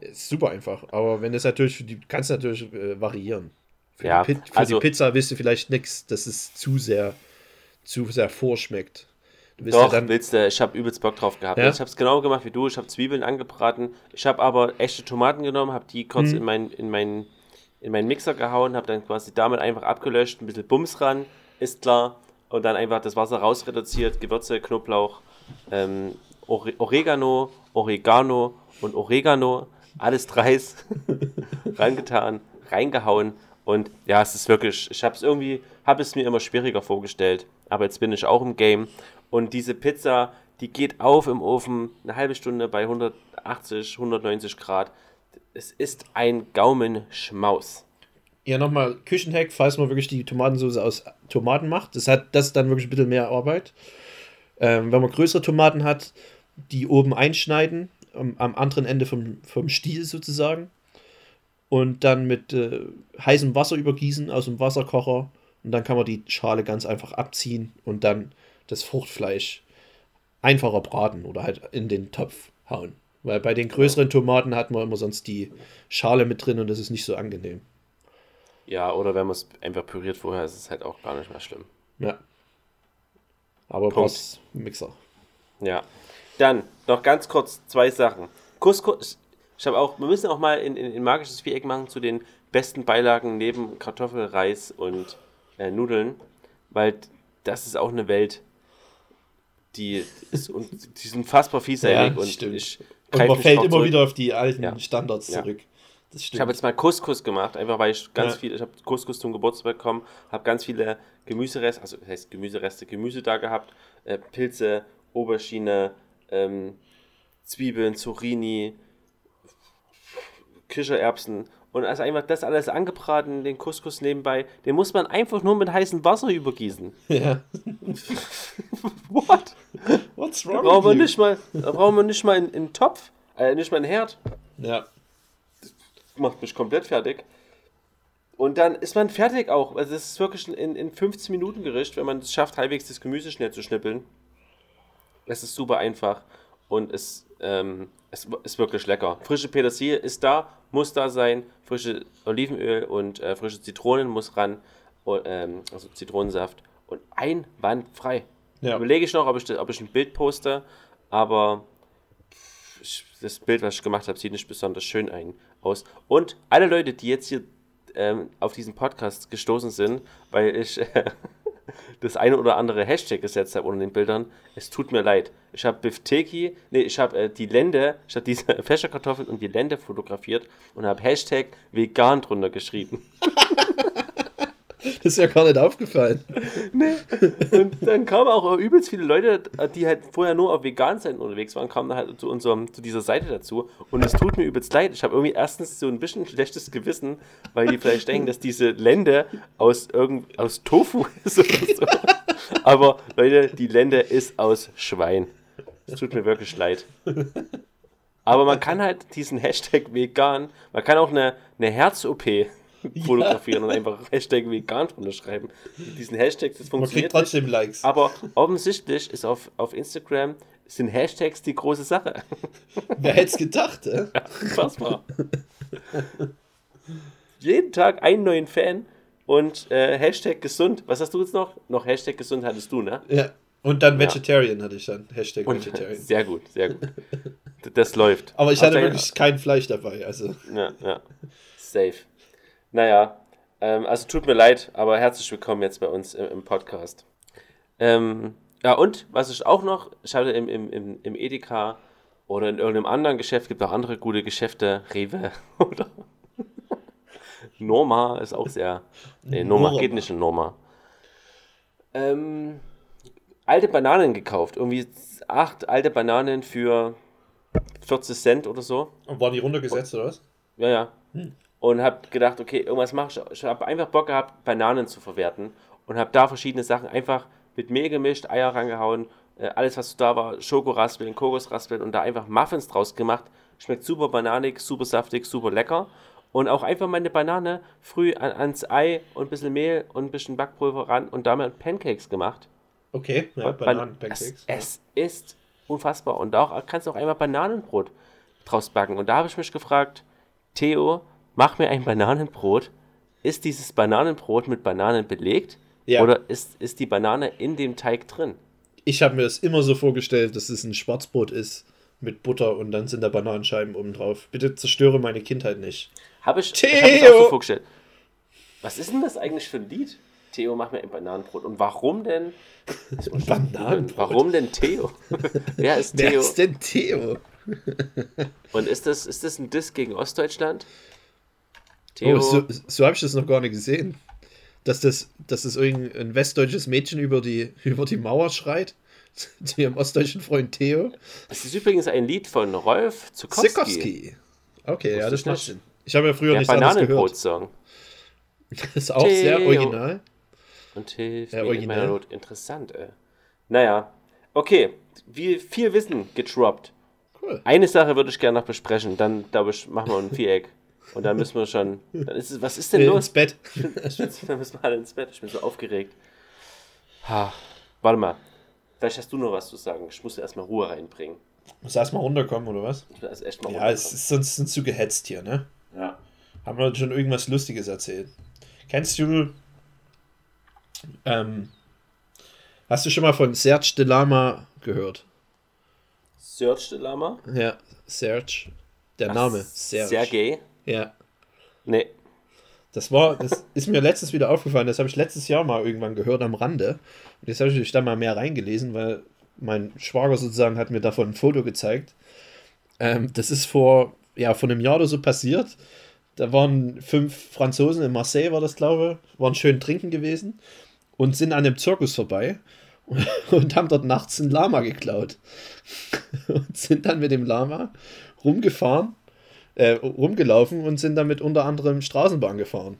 Ist super einfach. Aber wenn es natürlich, für die kannst du natürlich äh, variieren. Für, Ja, die, Pi- für also- die Pizza willst du vielleicht nichts, dass es zu sehr, zu sehr vorschmeckt. Du willst Doch, ja dann, willst du, ich habe übelst Bock drauf gehabt. Ja? Ich habe es genau gemacht wie du. Ich habe Zwiebeln angebraten. Ich habe aber echte Tomaten genommen, habe die kurz Mhm. in meinen in mein, in meinen Mixer gehauen, habe dann quasi damit einfach abgelöscht, ein bisschen Bums ran, ist klar. Und dann einfach das Wasser rausreduziert, Gewürze, Knoblauch, ähm, Ore Oregano, Oregano und Oregano, alles dreis rangetan, reingehauen. Und ja, es ist wirklich, ich habe es irgendwie, habe es mir immer schwieriger vorgestellt. Aber jetzt bin ich auch im Game. Und diese Pizza, die geht auf im Ofen eine halbe Stunde bei 180, 190 Grad. Es ist ein Gaumenschmaus. ja nochmal Küchenhack, falls man wirklich die Tomatensauce aus Tomaten macht. Das hat das ist dann wirklich ein bisschen mehr Arbeit. Ähm, wenn man größere Tomaten hat, die oben einschneiden, am, am anderen Ende vom, vom Stiel sozusagen. Und dann mit äh, heißem Wasser übergießen aus dem Wasserkocher. Und dann kann man die Schale ganz einfach abziehen und dann das Fruchtfleisch einfacher braten oder halt in den Topf hauen. Weil bei den größeren Tomaten hat man immer sonst die Schale mit drin und das ist nicht so angenehm. Ja, oder wenn man es einfach püriert vorher, ist es halt auch gar nicht mehr schlimm. Ja. Aber brauchst Mixer. Ja. Dann noch ganz kurz zwei Sachen. Couscous. Ich habe auch, wir müssen auch mal in, in, in magisches Viereck machen zu den besten Beilagen neben Kartoffel, Reis und äh, Nudeln, weil das ist auch eine Welt, die ist und die sind unfassbar vielseitig Ja, und stimmt. ich Und man fällt immer zurück. wieder auf die alten Ja. Standards Ja. zurück. Das stimmt. Ich habe jetzt mal Couscous gemacht, einfach weil ich ganz Ja. viel, ich habe Couscous zum Geburtstag bekommen, habe ganz viele Gemüsereste, also das heißt Gemüsereste, Gemüse da gehabt, äh, Pilze, Aubergine, ähm, Zwiebeln, Zucchini, Kichererbsen und also einfach das alles angebraten, den Couscous nebenbei, den muss man einfach nur mit heißem Wasser übergießen. ja. What? What's wrong brauchen wir with you? nicht mal, da brauchen wir nicht mal einen, einen Topf, äh, nicht mal einen Herd. Ja. macht mich komplett fertig. Und dann ist man fertig auch. Also es ist wirklich in, in 15 Minuten Gericht, wenn man es schafft, halbwegs das Gemüse schnell zu schnippeln. Es ist super einfach und es, ähm, es ist wirklich lecker. Frische Petersilie ist da, muss da sein. Frische Olivenöl und äh, frische Zitronen muss ran. Und, ähm, also Zitronensaft. Und einwandfrei. Ja. Überlege ich noch, ob ich, ob ich ein Bild poste, aber das Bild, was ich gemacht habe, sieht nicht besonders schön ein, aus. Und alle Leute, die jetzt hier ähm, auf diesen Podcast gestoßen sind, weil ich äh, das eine oder andere Hashtag gesetzt habe unter den Bildern. Es tut mir leid. Ich habe Bifteki, nee, ich habe äh, die Lende, ich habe diese Fächerkartoffeln und die Lende fotografiert und habe Hashtag vegan drunter geschrieben. Das ist ja gar nicht aufgefallen. Nee. Und dann kamen auch übelst viele Leute, die halt vorher nur auf Vegan-Seiten unterwegs waren, kamen halt zu, unserem, zu dieser Seite dazu. Und es tut mir übelst leid. Ich habe irgendwie erstens so ein bisschen schlechtes Gewissen, weil die vielleicht denken, dass diese Lende aus, irgend, aus Tofu ist oder so. Aber Leute, die Lende ist aus Schwein. Es tut mir wirklich leid. Aber man kann halt diesen Hashtag vegan, man kann auch eine, eine Herz-OP fotografieren und einfach Hashtag vegan drunter schreiben. Diesen Hashtag, das funktioniert. Man kriegt trotzdem Likes. Aber offensichtlich ist auf, auf Instagram sind Hashtags die große Sache. Wer hätte es gedacht, äh? Ja, unfassbar. Jeden Tag einen neuen Fan und äh, Hashtag gesund. Was hast du jetzt noch? Noch Hashtag gesund hattest du, ne? Ja. Und dann Vegetarian ja. hatte ich dann. Hashtag und, Vegetarian. Sehr gut, sehr gut. Das läuft. Aber ich hatte wirklich kein Fleisch dabei. Also. Ja, ja. Safe. Naja, ähm, also tut mir leid, aber herzlich willkommen jetzt bei uns im, im Podcast. Ähm, ja, und was ich auch noch, ich hatte im, im, im, im Edeka oder in irgendeinem anderen Geschäft, gibt auch andere gute Geschäfte, Rewe oder Norma ist auch sehr. Nee, Norma, Norma. geht nicht in Norma. Ähm, alte Bananen gekauft. Irgendwie acht alte Bananen für 40 Cent oder so. Und waren die runtergesetzt oder was? Ja, ja. Hm und habe gedacht, okay, irgendwas mache ich. Ich habe einfach Bock gehabt, Bananen zu verwerten und habe da verschiedene Sachen einfach mit Mehl gemischt, Eier rangehauen, äh, alles was da war, Schokoraspeln, Kokosraspeln und da einfach Muffins draus gemacht. Schmeckt super bananig, super saftig, super lecker. Und auch einfach meine Banane früh an, ans Ei und ein bisschen Mehl und ein bisschen Backpulver ran und damit Pancakes gemacht. Okay, ja, Bananen-Pancakes. Es, es, ist unfassbar. Und auch kannst du auch einmal Bananenbrot draus backen. Und da habe ich mich gefragt, Theo, mach mir ein Bananenbrot. Ist dieses Bananenbrot mit Bananen belegt? Ja. Oder ist, ist die Banane in dem Teig drin? Ich habe mir das immer so vorgestellt, dass es ein Schwarzbrot ist mit Butter und dann sind da Bananenscheiben oben drauf. Bitte zerstöre meine Kindheit nicht. Habe ich, Theo! ich hab mir auch so vorgestellt. Was ist denn das eigentlich für ein Lied? Theo, mach mir ein Bananenbrot. Und warum denn? Bananenbrot? Warum denn Theo? Wer ist Theo? Wer ist denn Theo? Und ist das, ist das ein Diss gegen Ostdeutschland? Theo. Oh, so, so habe ich das noch gar nicht gesehen. Dass das, dass das irgendein westdeutsches Mädchen über die, über die Mauer schreit. Zu ihrem ostdeutschen Freund Theo. Das ist übrigens ein Lied von Rolf Zukowski. Zukowski. Okay, ja, das macht Sinn. Ich habe ja früher nicht anders gehört. Song. Das ist auch Theo. sehr original. Und hilft ja, in meiner Not. Interessant, ey. Naja, okay. Wie viel Wissen gedroppt. Cool. Eine Sache würde ich gerne noch besprechen. Dann, glaube ich, machen wir ein Viereck. Und dann müssen wir schon. Dann ist es, was ist denn los? Ins Bett. dann müssen wir alle ins Bett. Ich bin so aufgeregt. Ha, warte mal. Vielleicht hast du noch was zu sagen. Ich muss erstmal Ruhe reinbringen. Muss erstmal runterkommen, oder was? Ich muss erst echt mal ja, es ist sonst sind zu gehetzt hier, ne? Ja. Haben wir schon irgendwas Lustiges erzählt? Kennst du. Ähm, hast du schon mal von Serge de Lama gehört? Serge de Lama? Ja, Serge. Der Ach, Name. Serge. Sergei? Ja. Nee. Das war, das ist mir letztens wieder aufgefallen, das habe ich letztes Jahr mal irgendwann gehört am Rande. Und jetzt habe ich da mal mehr reingelesen, weil mein Schwager sozusagen hat mir davon ein Foto gezeigt. Ähm, das ist vor, ja, vor einem Jahr oder so passiert. Da waren fünf Franzosen in Marseille, war das, glaube ich, waren schön trinken gewesen und sind an dem Zirkus vorbei und, und haben dort nachts ein Lama geklaut. Und sind dann mit dem Lama rumgefahren äh, rumgelaufen und sind damit unter anderem Straßenbahn gefahren.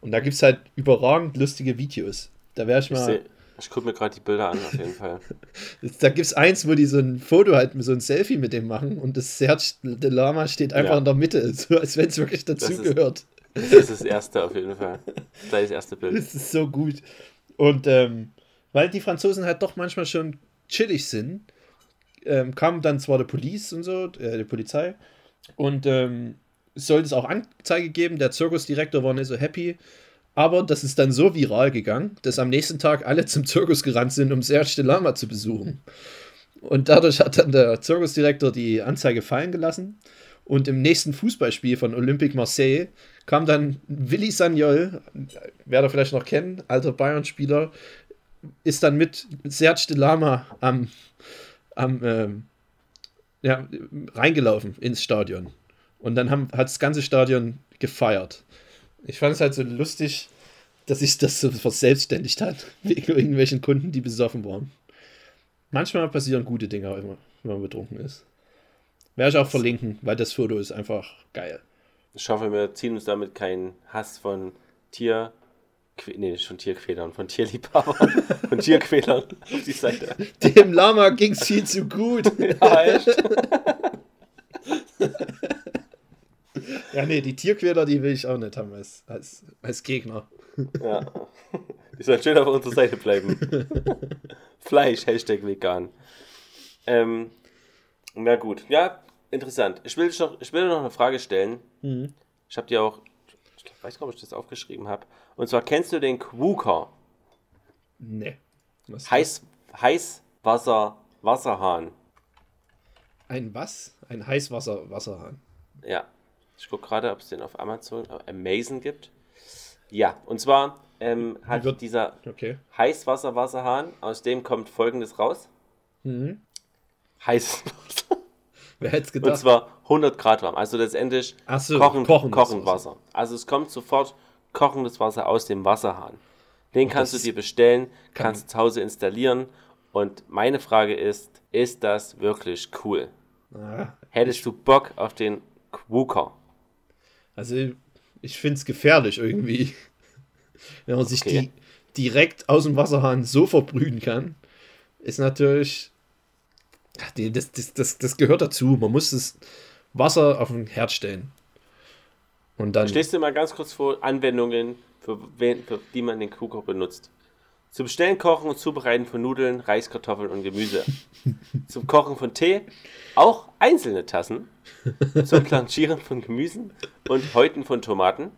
Und da gibt es halt überragend lustige Videos. Da wäre ich mal. Ich, ich gucke mir gerade die Bilder an, auf jeden Fall. da gibt es eins, wo die so ein Foto halt, so ein Selfie mit dem machen und das Serge de Lama steht einfach ja. in der Mitte, so als wenn es wirklich dazugehört. Das, das ist das erste auf jeden Fall. Das ist das erste Bild. Das ist so gut. Und ähm, weil die Franzosen halt doch manchmal schon chillig sind, ähm, kam dann zwar die Police und so, äh, die Polizei, und ähm, es sollte es auch Anzeige geben. Der Zirkusdirektor war nicht so happy. Aber das ist dann so viral gegangen, dass am nächsten Tag alle zum Zirkus gerannt sind, um Serge de Lama zu besuchen. Und dadurch hat dann der Zirkusdirektor die Anzeige fallen gelassen. Und im nächsten Fußballspiel von Olympique Marseille kam dann Willi Sagnol, wer da vielleicht noch kennt, alter Bayern-Spieler, ist dann mit Serge de Lama am, am ähm, ja, reingelaufen ins Stadion. Und dann haben, hat das ganze Stadion gefeiert. Ich fand es halt so lustig, dass sich das so verselbstständigt hat, wegen irgendwelchen Kunden, die besoffen waren. Manchmal passieren gute Dinge, wenn man betrunken ist. Werde ich auch verlinken, weil das Foto ist einfach geil. Ich hoffe, wir ziehen uns damit keinen Hass von Tier. Nee, nicht von Tierquälern, von Tierliebhabern, von Tierquälern auf die Seite. Dem Lama ging es viel zu gut. Ja, echt? ja, nee, die Tierquäler, die will ich auch nicht haben als, als, als Gegner. Ja. Die sollen schön auf unserer Seite bleiben. Fleisch, Hashtag vegan. Ähm, na gut, ja, interessant. Ich will, noch, ich will noch eine Frage stellen. Mhm. Ich habe dir auch, ich weiß gar nicht, ob ich das aufgeschrieben habe. Und zwar kennst du den Quooker? Nee. Was Heiß, Heißwasser, Wasserhahn. Ein was? Ein Heißwasser-Wasserhahn. Ja. Ich gucke gerade, ob es den auf Amazon, äh, Amazon gibt. Ja, und zwar ähm, hat wird, dieser okay. Heißwasser-Wasserhahn, aus dem kommt folgendes raus. Mhm. Heißes Wasser. Wer hätte es gedacht? Und zwar 100 Grad warm. Also letztendlich so, kochen, kochen Wasser. Wasser. Also es kommt sofort kochendes Wasser aus dem Wasserhahn. Den kannst du dir bestellen, kannst kann zu Hause installieren. Und meine Frage ist, ist das wirklich cool? Ah, Hättest du Bock auf den Quooker? Also ich finde es gefährlich irgendwie. Wenn man sich die direkt aus dem Wasserhahn so verbrühen kann, ist natürlich. Das, das, das, das gehört dazu. Man muss das Wasser auf den Herd stellen. Und dann. Stehst du mal ganz kurz vor Anwendungen, für, wen, für die man den Kuhkoch benutzt. Zum Stellen, Kochen und Zubereiten von Nudeln, Reis, Kartoffeln und Gemüse. Zum Kochen von Tee, auch einzelne Tassen. Zum Planchieren von Gemüsen und Häuten von Tomaten.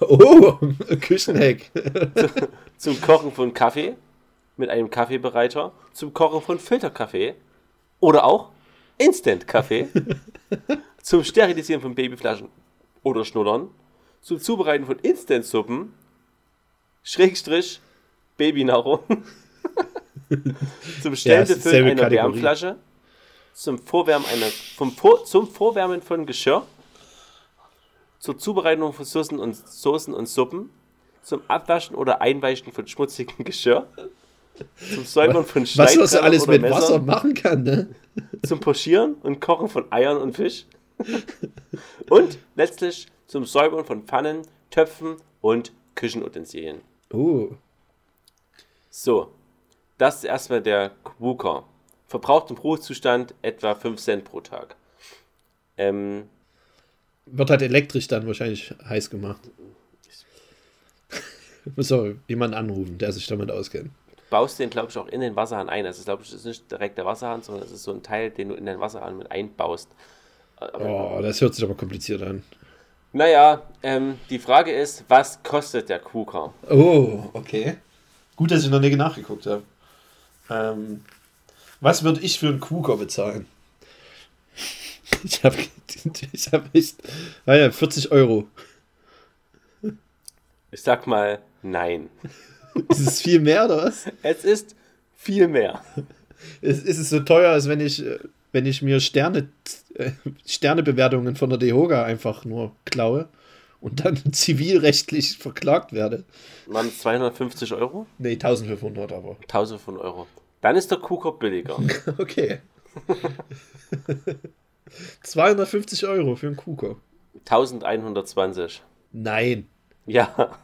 Oh, Küchenheck. Zum Kochen von Kaffee mit einem Kaffeebereiter. Zum Kochen von Filterkaffee. Oder auch Instant-Kaffee. Zum Sterilisieren von Babyflaschen oder Schnullern, zum Zubereiten von Instant-Suppen, Schrägstrich, Babynahrung, zum Stellbefüllen ja, einer Kategorie. Wärmflasche, zum Vorwärmen einer, vom Vor, zum Vorwärmen von Geschirr, zur Zubereitung von Soßen und, Soßen und Suppen, zum Abwaschen oder Einweichen von schmutzigem Geschirr, zum Säubern von Schneidbrettern Was man alles mit Messern, Wasser machen kann, ne? Zum Pochieren und Kochen von Eiern und Fisch, und letztlich zum Säubern von Pfannen, Töpfen und Küchenutensilien. Uh. So, das ist erstmal der Quooker. Verbraucht im Ruhezustand etwa 5 Cent pro Tag. Ähm, Wird halt elektrisch dann wahrscheinlich heiß gemacht. Muss auch jemand anrufen, der sich damit auskennt. Du baust den, glaube ich, auch in den Wasserhahn ein. Also, glaube ich, ist nicht direkt der Wasserhahn, sondern es ist so ein Teil, den du in den Wasserhahn mit einbaust. Oh, das hört sich aber kompliziert an. Naja, ähm, die Frage ist, was kostet der KUKA? Oh, okay. Gut, dass ich noch nicht nachgeguckt habe. Ähm, was würde ich für einen KUKA bezahlen? Ich habe ich hab echt. Naja, 40 Euro. Ich sag mal nein. Ist es viel mehr oder was? Es ist viel mehr. Ist, ist es so teuer, als wenn ich äh, wenn ich mir Sterne, äh, Sternebewertungen von der DEHOGA einfach nur klaue und dann zivilrechtlich verklagt werde. Waren es 250 Euro? Nee, 1500 aber. 1500 Euro. Dann ist der Kuhkopf billiger. okay. 250 Euro für einen Kuhkopf. 1120. Nein. Ja.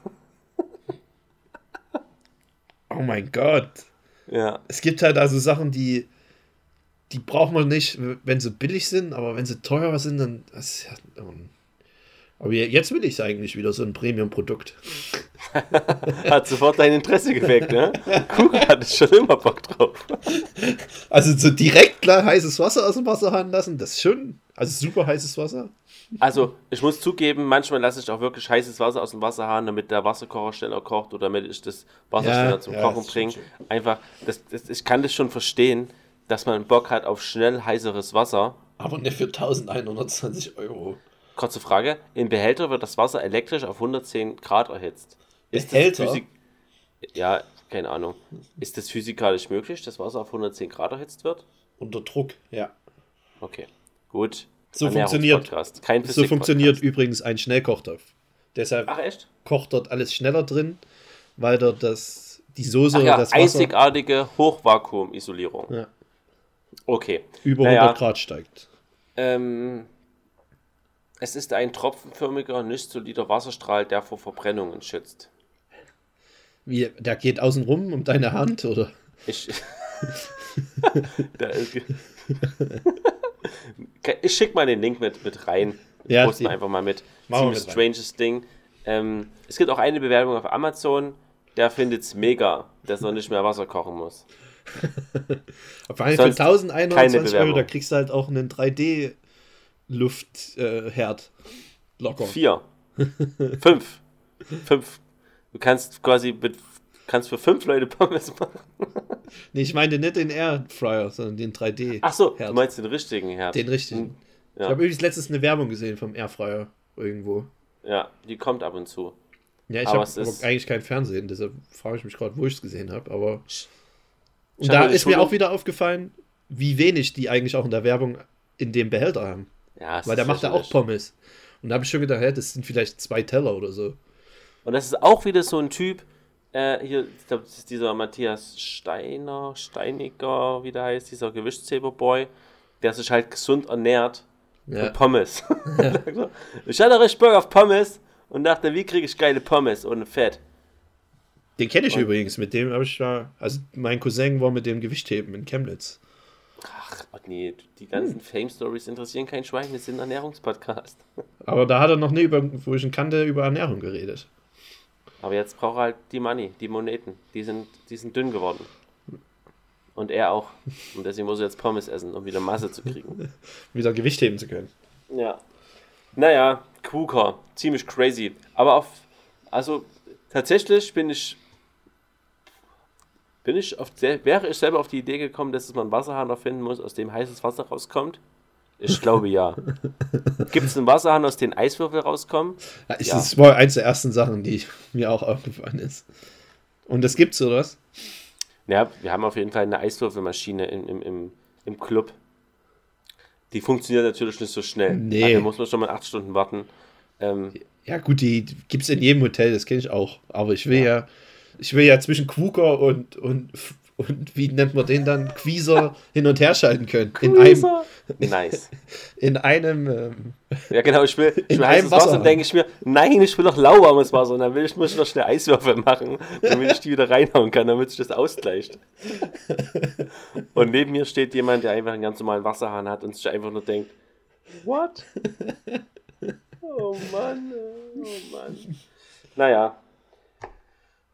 oh mein Gott. Ja. Es gibt halt also Sachen, die die braucht man nicht, wenn sie billig sind, aber wenn sie teurer sind, dann. Das ja, aber jetzt will ich es eigentlich wieder, so ein Premium-Produkt. Hat sofort dein Interesse geweckt, ne? Kuchen hatte schon immer Bock drauf. Also so direkt klar heißes Wasser aus dem Wasserhahn lassen, das ist schon. Also super heißes Wasser. Also, ich muss zugeben, manchmal lasse ich auch wirklich heißes Wasser aus dem Wasserhahn, damit der Wasserkocher schneller kocht oder damit ich das Wasser ja, schneller zum ja, Kochen bringe. Einfach, das, das, ich kann das schon verstehen, dass man Bock hat auf schnell heißeres Wasser. Aber nicht für 1120 Euro. Kurze Frage: Im Behälter wird das Wasser elektrisch auf 110 Grad erhitzt. Ist Behälter? Physik ja, keine Ahnung. Ist das physikalisch möglich, dass Wasser auf 110 Grad erhitzt wird? Unter Druck, ja. Okay, gut. So funktioniert, Kein so funktioniert übrigens ein Schnellkochtopf. Deshalb Ach echt? kocht dort alles schneller drin, weil dort das, die Soße Ach ja, das Wasser einzigartige Hochvakuum-Isolierung. Ja. Okay. über Naja. 100 Grad steigt. Ähm, es ist ein tropfenförmiger, nicht solider Wasserstrahl, der vor Verbrennungen schützt. Wie, der geht außen rum um deine Hand, oder? Ich. Ich schick mal den Link mit, mit rein. Ja, Posten einfach mal mit. Ziemlich rein. stranges Ding. Ähm, es gibt auch eine Bewerbung auf Amazon, der findet es mega, dass er nicht mehr Wasser kochen muss. Vor allem für Sonst keine 1120 Euro, da kriegst du halt auch einen 3D-Luftherd. Locker. Vier. Fünf. Fünf. Du kannst quasi mit, kannst für fünf Leute Pommes machen. Nee, ich meinte nicht den Airfryer, sondern den 3D. Ach so, Herd. du meinst den richtigen Herd. Den richtigen. Ja. Ich habe übrigens letztens eine Werbung gesehen vom Airfryer irgendwo. Ja, die kommt ab und zu. Ja, ich Aber habe eigentlich kein Fernsehen, deshalb frage ich mich gerade, wo ich es gesehen habe. Aber und da ist mir auch wieder aufgefallen, wie wenig die eigentlich auch in der Werbung in dem Behälter haben. Ja, Weil der macht ja auch. Pommes. Und da habe ich schon gedacht, hä, das sind vielleicht zwei Teller oder so. Und das ist auch wieder so ein Typ, äh, hier, ich glaube, das ist dieser Matthias Steiner, Steiniger, wie der heißt, dieser Gewichtshäber-Boy, der sich halt gesund ernährt Ja. von Pommes. ich hatte richtig Bock auf Pommes und dachte, wie kriege ich geile Pommes ohne Fett? Den kenne ich Und- übrigens, mit dem habe ich da, also mein Cousin war mit dem Gewichtheben in Chemnitz. Ach oh nee, die ganzen Fame-Stories interessieren kein Schwein, wir sind ein Ernährungspodcast. Aber da hat er noch nie, über, wo ich ihn kannte, über Ernährung geredet. Aber jetzt braucht er halt die Money, die Moneten, die sind, die sind dünn geworden. Und er auch. Und deswegen muss er jetzt Pommes essen, um wieder Masse zu kriegen. Wieder Gewicht heben zu können. Ja. Naja, KUKA, ziemlich crazy. Aber auf, also tatsächlich bin ich, bin ich auf, wäre ich selber auf die Idee gekommen, dass man einen Wasserhahn erfinden muss, aus dem heißes Wasser rauskommt? Ich glaube ja. Gibt es einen Wasserhahn, aus dem Eiswürfel rauskommen? Ja, ich, Ja. Das war eins der ersten Sachen, die mir auch aufgefallen ist. Und das gibt's, oder was? Ja, wir haben auf jeden Fall eine Eiswürfelmaschine im, im, im, im Club. Die funktioniert natürlich nicht so schnell. Nee. Also Da muss man schon mal acht Stunden warten. Ähm, Ja, gut, die gibt's in jedem Hotel, das kenne ich auch. Aber ich will ja, ich will ja zwischen Quuker und, und, und wie nennt man den dann? Quieser hin und her schalten können. In einem, nice. in einem ähm, Ja, genau, ich will, ich will heißes Wasser, Wasser. dann denke ich mir, nein, ich will doch lauwarmes Wasser. Und dann will ich, muss ich noch schnell Eiswürfel machen, damit ich die wieder reinhauen kann, damit sich das ausgleicht. Und neben mir steht jemand, der einfach einen ganz normalen Wasserhahn hat und sich einfach nur denkt, what? Oh Mann, oh Mann. Naja.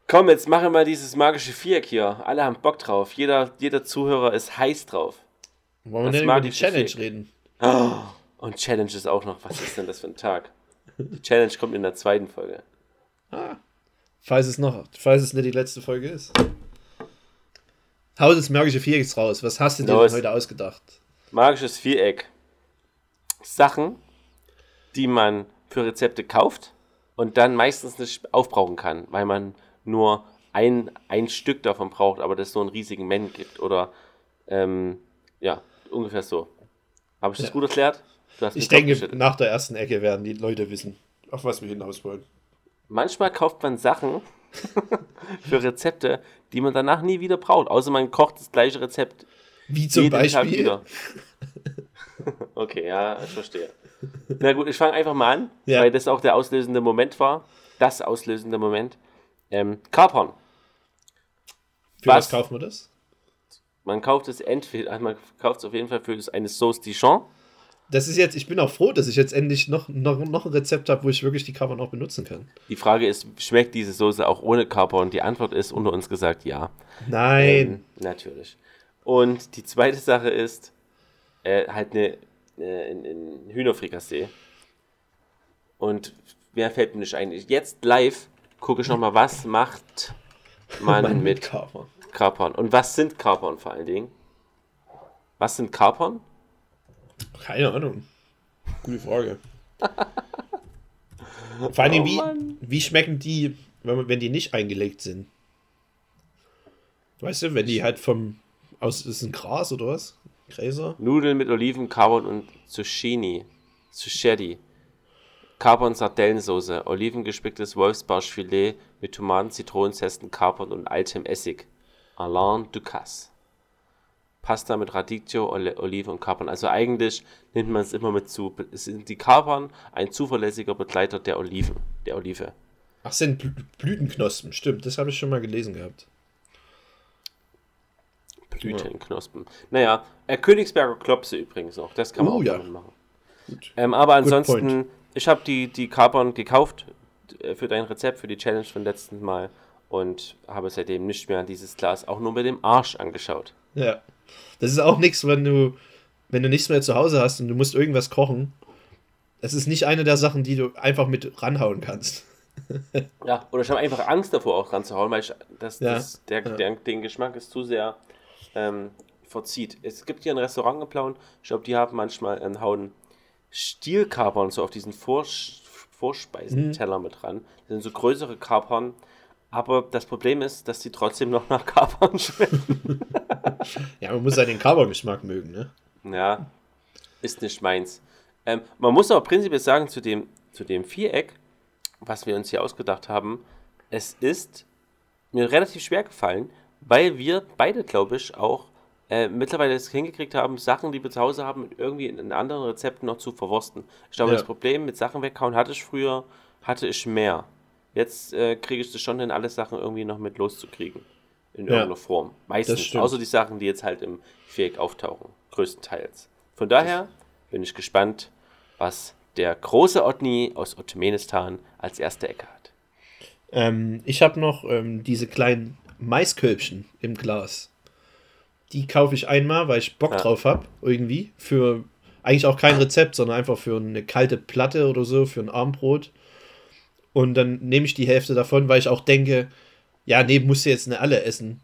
Komm, jetzt machen wir dieses magische Viereck hier. Alle haben Bock drauf. Jeder, jeder Zuhörer ist heiß drauf. wollen wir denn über die Challenge nicht. reden? Und Challenge ist auch noch. Was ist denn das für ein Tag? Die Challenge kommt in der zweiten Folge. Falls es noch, falls es nicht die letzte Folge ist. Hau das magische Vierecks raus. Was hast du dir denn heute ausgedacht? Magisches Viereck. Sachen, die man für Rezepte kauft und dann meistens nicht aufbrauchen kann, weil man nur ein, ein Stück davon braucht, aber das so einen riesigen Men gibt. Oder ähm, ja, ungefähr so. Habe ich das Ja. gut erklärt? Ich denke, nach der ersten Ecke werden die Leute wissen, auf was wir hinaus wollen. Manchmal kauft man Sachen für Rezepte, die man danach nie wieder braucht, außer man kocht das gleiche Rezept Wie zum jeden Tag Beispiel. wieder. okay, ja, ich verstehe. Na gut, ich fange einfach mal an, Ja. weil das auch der auslösende Moment war. Das auslösende Moment. Ähm, Kapern. Für was, Was? kaufen wir das? Man kauft es entweder, man kauft es auf jeden Fall für das- eine Sauce Dijon. Das ist jetzt, ich bin auch froh, dass ich jetzt endlich noch, noch, noch ein Rezept habe, wo ich wirklich die Kapern auch benutzen kann. Die Frage ist, schmeckt diese Soße auch ohne Kapern? Die Antwort ist unter uns gesagt ja. Nein. Ähm, natürlich. Und die zweite Sache ist äh, halt eine, äh, ein, ein Hühnerfrikassee. Und mehr fällt mir nicht ein. Jetzt live gucke ich nochmal, was macht man Mann, mit Kapern. Kapern? Und was sind Kapern vor allen Dingen? Was sind Kapern? Keine Ahnung. Gute Frage. Vor allem, Oh wie, Mann. wie schmecken die, wenn, wenn die nicht eingelegt sind? Weißt du, wenn die halt vom. Aus, ist ein Gras oder was? Gräser? Nudeln mit Oliven, Carbon und Zucchini. Zucchetti. Carbon Sardellensoße. Olivengespicktes Wolfsbarschfilet mit Tomaten, Zitronenzesten, Carbon und altem Essig. Alain Ducasse. Pasta mit Radicchio, Olive und Kapern. Also eigentlich nimmt man es immer mit zu. Es sind die Kapern ein zuverlässiger Begleiter der Oliven, der Olive. Ach, sind Blü Blütenknospen, stimmt, das habe ich schon mal gelesen gehabt. Blütenknospen. Naja, äh, Königsberger Klopse übrigens noch. Das kann man Oh, auch ja. machen. Ähm, aber ansonsten, point. Ich habe die, die Kapern gekauft äh, für dein Rezept, für die Challenge von letzten Mal und habe seitdem nicht mehr dieses Glas auch nur mit dem Arsch angeschaut. Ja. Das ist auch nichts, wenn du, wenn du nichts mehr zu Hause hast und du musst irgendwas kochen. Das ist nicht eine der Sachen, die du einfach mit ranhauen kannst. Ja, oder ich habe einfach Angst davor auch ranzuhauen, weil ich, das, Ja, das, der, ja. der, den Geschmack ist zu sehr ähm, verzieht. Es gibt hier ein Restaurant in Plauen, ich glaube, die haben manchmal einen hauen Stielkapern so auf diesen Vors Vorspeisenteller mit dran. Das sind so größere Kapern, aber das Problem ist, dass die trotzdem noch nach Kapern schmecken. Ja, man muss ja den Carbon-Geschmack mögen, ne? Ja, ist nicht meins. Ähm, man muss aber prinzipiell sagen, zu dem, zu dem Viereck, was wir uns hier ausgedacht haben, es ist mir relativ schwer gefallen, weil wir beide, glaube ich, auch äh, mittlerweile es hingekriegt haben, Sachen, die wir zu Hause haben, irgendwie in anderen Rezepten noch zu verwursten. Ich glaube, Ja. das Problem mit Sachen weghauen hatte ich früher, hatte ich mehr. Jetzt äh, kriege ich es schon hin, alle Sachen irgendwie noch mit loszukriegen. In Ja, irgendeiner Form. Meistens. Außer die Sachen, die jetzt halt im Viereck auftauchen. Größtenteils. Von daher bin ich gespannt, was der große Otni aus Ottomenistan als erste Ecke hat. Ähm, ich habe noch ähm, diese kleinen Maiskölbchen im Glas. Die kaufe ich einmal, weil ich Bock Ja. drauf habe, irgendwie. Für eigentlich auch kein Rezept, sondern einfach für eine kalte Platte oder so, für ein Armbrot. Und dann nehme ich die Hälfte davon, weil ich auch denke, ja, nee, musst du jetzt nicht alle essen.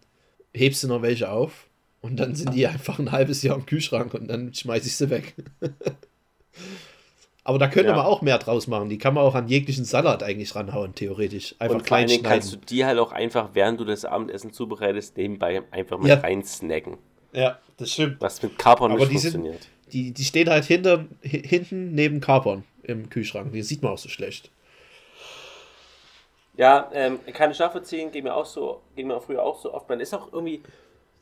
Hebst du noch welche auf und dann sind die einfach ein halbes Jahr im Kühlschrank und dann schmeiße ich sie weg. Aber da könnte Ja. man auch mehr draus machen. Die kann man auch an jeglichen Salat eigentlich ranhauen, theoretisch. Einfach Und vor allen klein Dingen kannst du schneiden. die halt auch einfach, während du das Abendessen zubereitest, nebenbei einfach mit Ja. rein snacken. Ja, das stimmt. Was mit Kapern Aber nicht die sind- funktioniert. Die, die stehen halt hinter, hi- hinten neben Kapern im Kühlschrank. Die sieht man auch so schlecht. Ja, ähm, kann ich nachvollziehen, geht mir auch so, geht mir auch früher auch so oft. Man ist auch irgendwie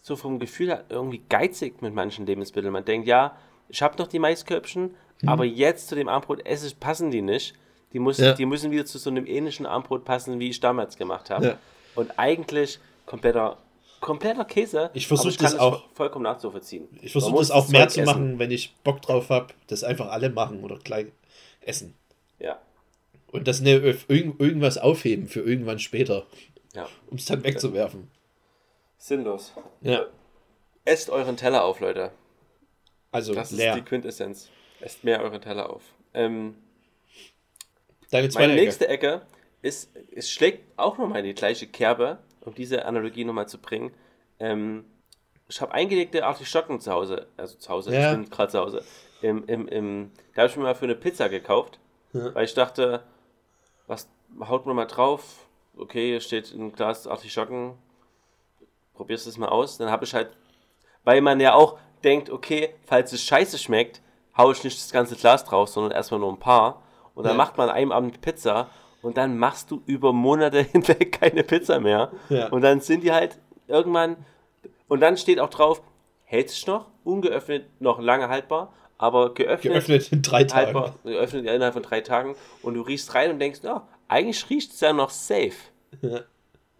so vom Gefühl her irgendwie geizig mit manchen Lebensmitteln. Man denkt, ja, ich habe noch die Maiskörbchen, aber jetzt zu dem Armbrot esse ich, passen die nicht. Die, muss, Ja. die müssen wieder zu so einem ähnlichen Armbrot passen, wie ich damals gemacht habe. Ja. Und eigentlich kompletter, kompletter Käse. Ich versuch aber kann das auch- vollkommen nachzuvollziehen. Ich versuche das auch mehr Zeug zu essen. machen, wenn ich Bock drauf habe, das einfach alle machen oder gleich essen. Ja, Und das ne, irgend, irgendwas aufheben für irgendwann später, ja. um es dann wegzuwerfen. Sinnlos. Ja. Esst euren Teller auf, Leute. Also Das ist leer. die Quintessenz. Esst mehr euren Teller auf. Ähm, Deine zweite Meine Ecke. nächste Ecke ist, es schlägt auch nochmal in die gleiche Kerbe, um diese Analogie nochmal zu bringen. Ähm, ich habe eingelegte Artischocken zu Hause, also zu Hause, Ja. ich bin gerade zu Hause. Im, im, im, da habe ich mir mal für eine Pizza gekauft, Ja. weil ich dachte, was haut man mal drauf? Okay, hier steht ein Glas Artischocken, probierst es mal aus. Dann habe ich halt, weil man ja auch denkt, okay, falls es scheiße schmeckt, haue ich nicht das ganze Glas drauf, sondern erstmal nur ein paar. Und dann Ja. macht man an einem Abend Pizza und dann machst du über Monate hinweg keine Pizza mehr. Ja. Und dann sind die halt irgendwann, und dann steht auch drauf, hält sich noch, ungeöffnet noch lange haltbar, aber geöffnet, Geöffnet in drei Tagen. haltbar, geöffnet innerhalb von drei Tagen und du riechst rein und denkst, ja, eigentlich riecht es ja noch safe. Ja.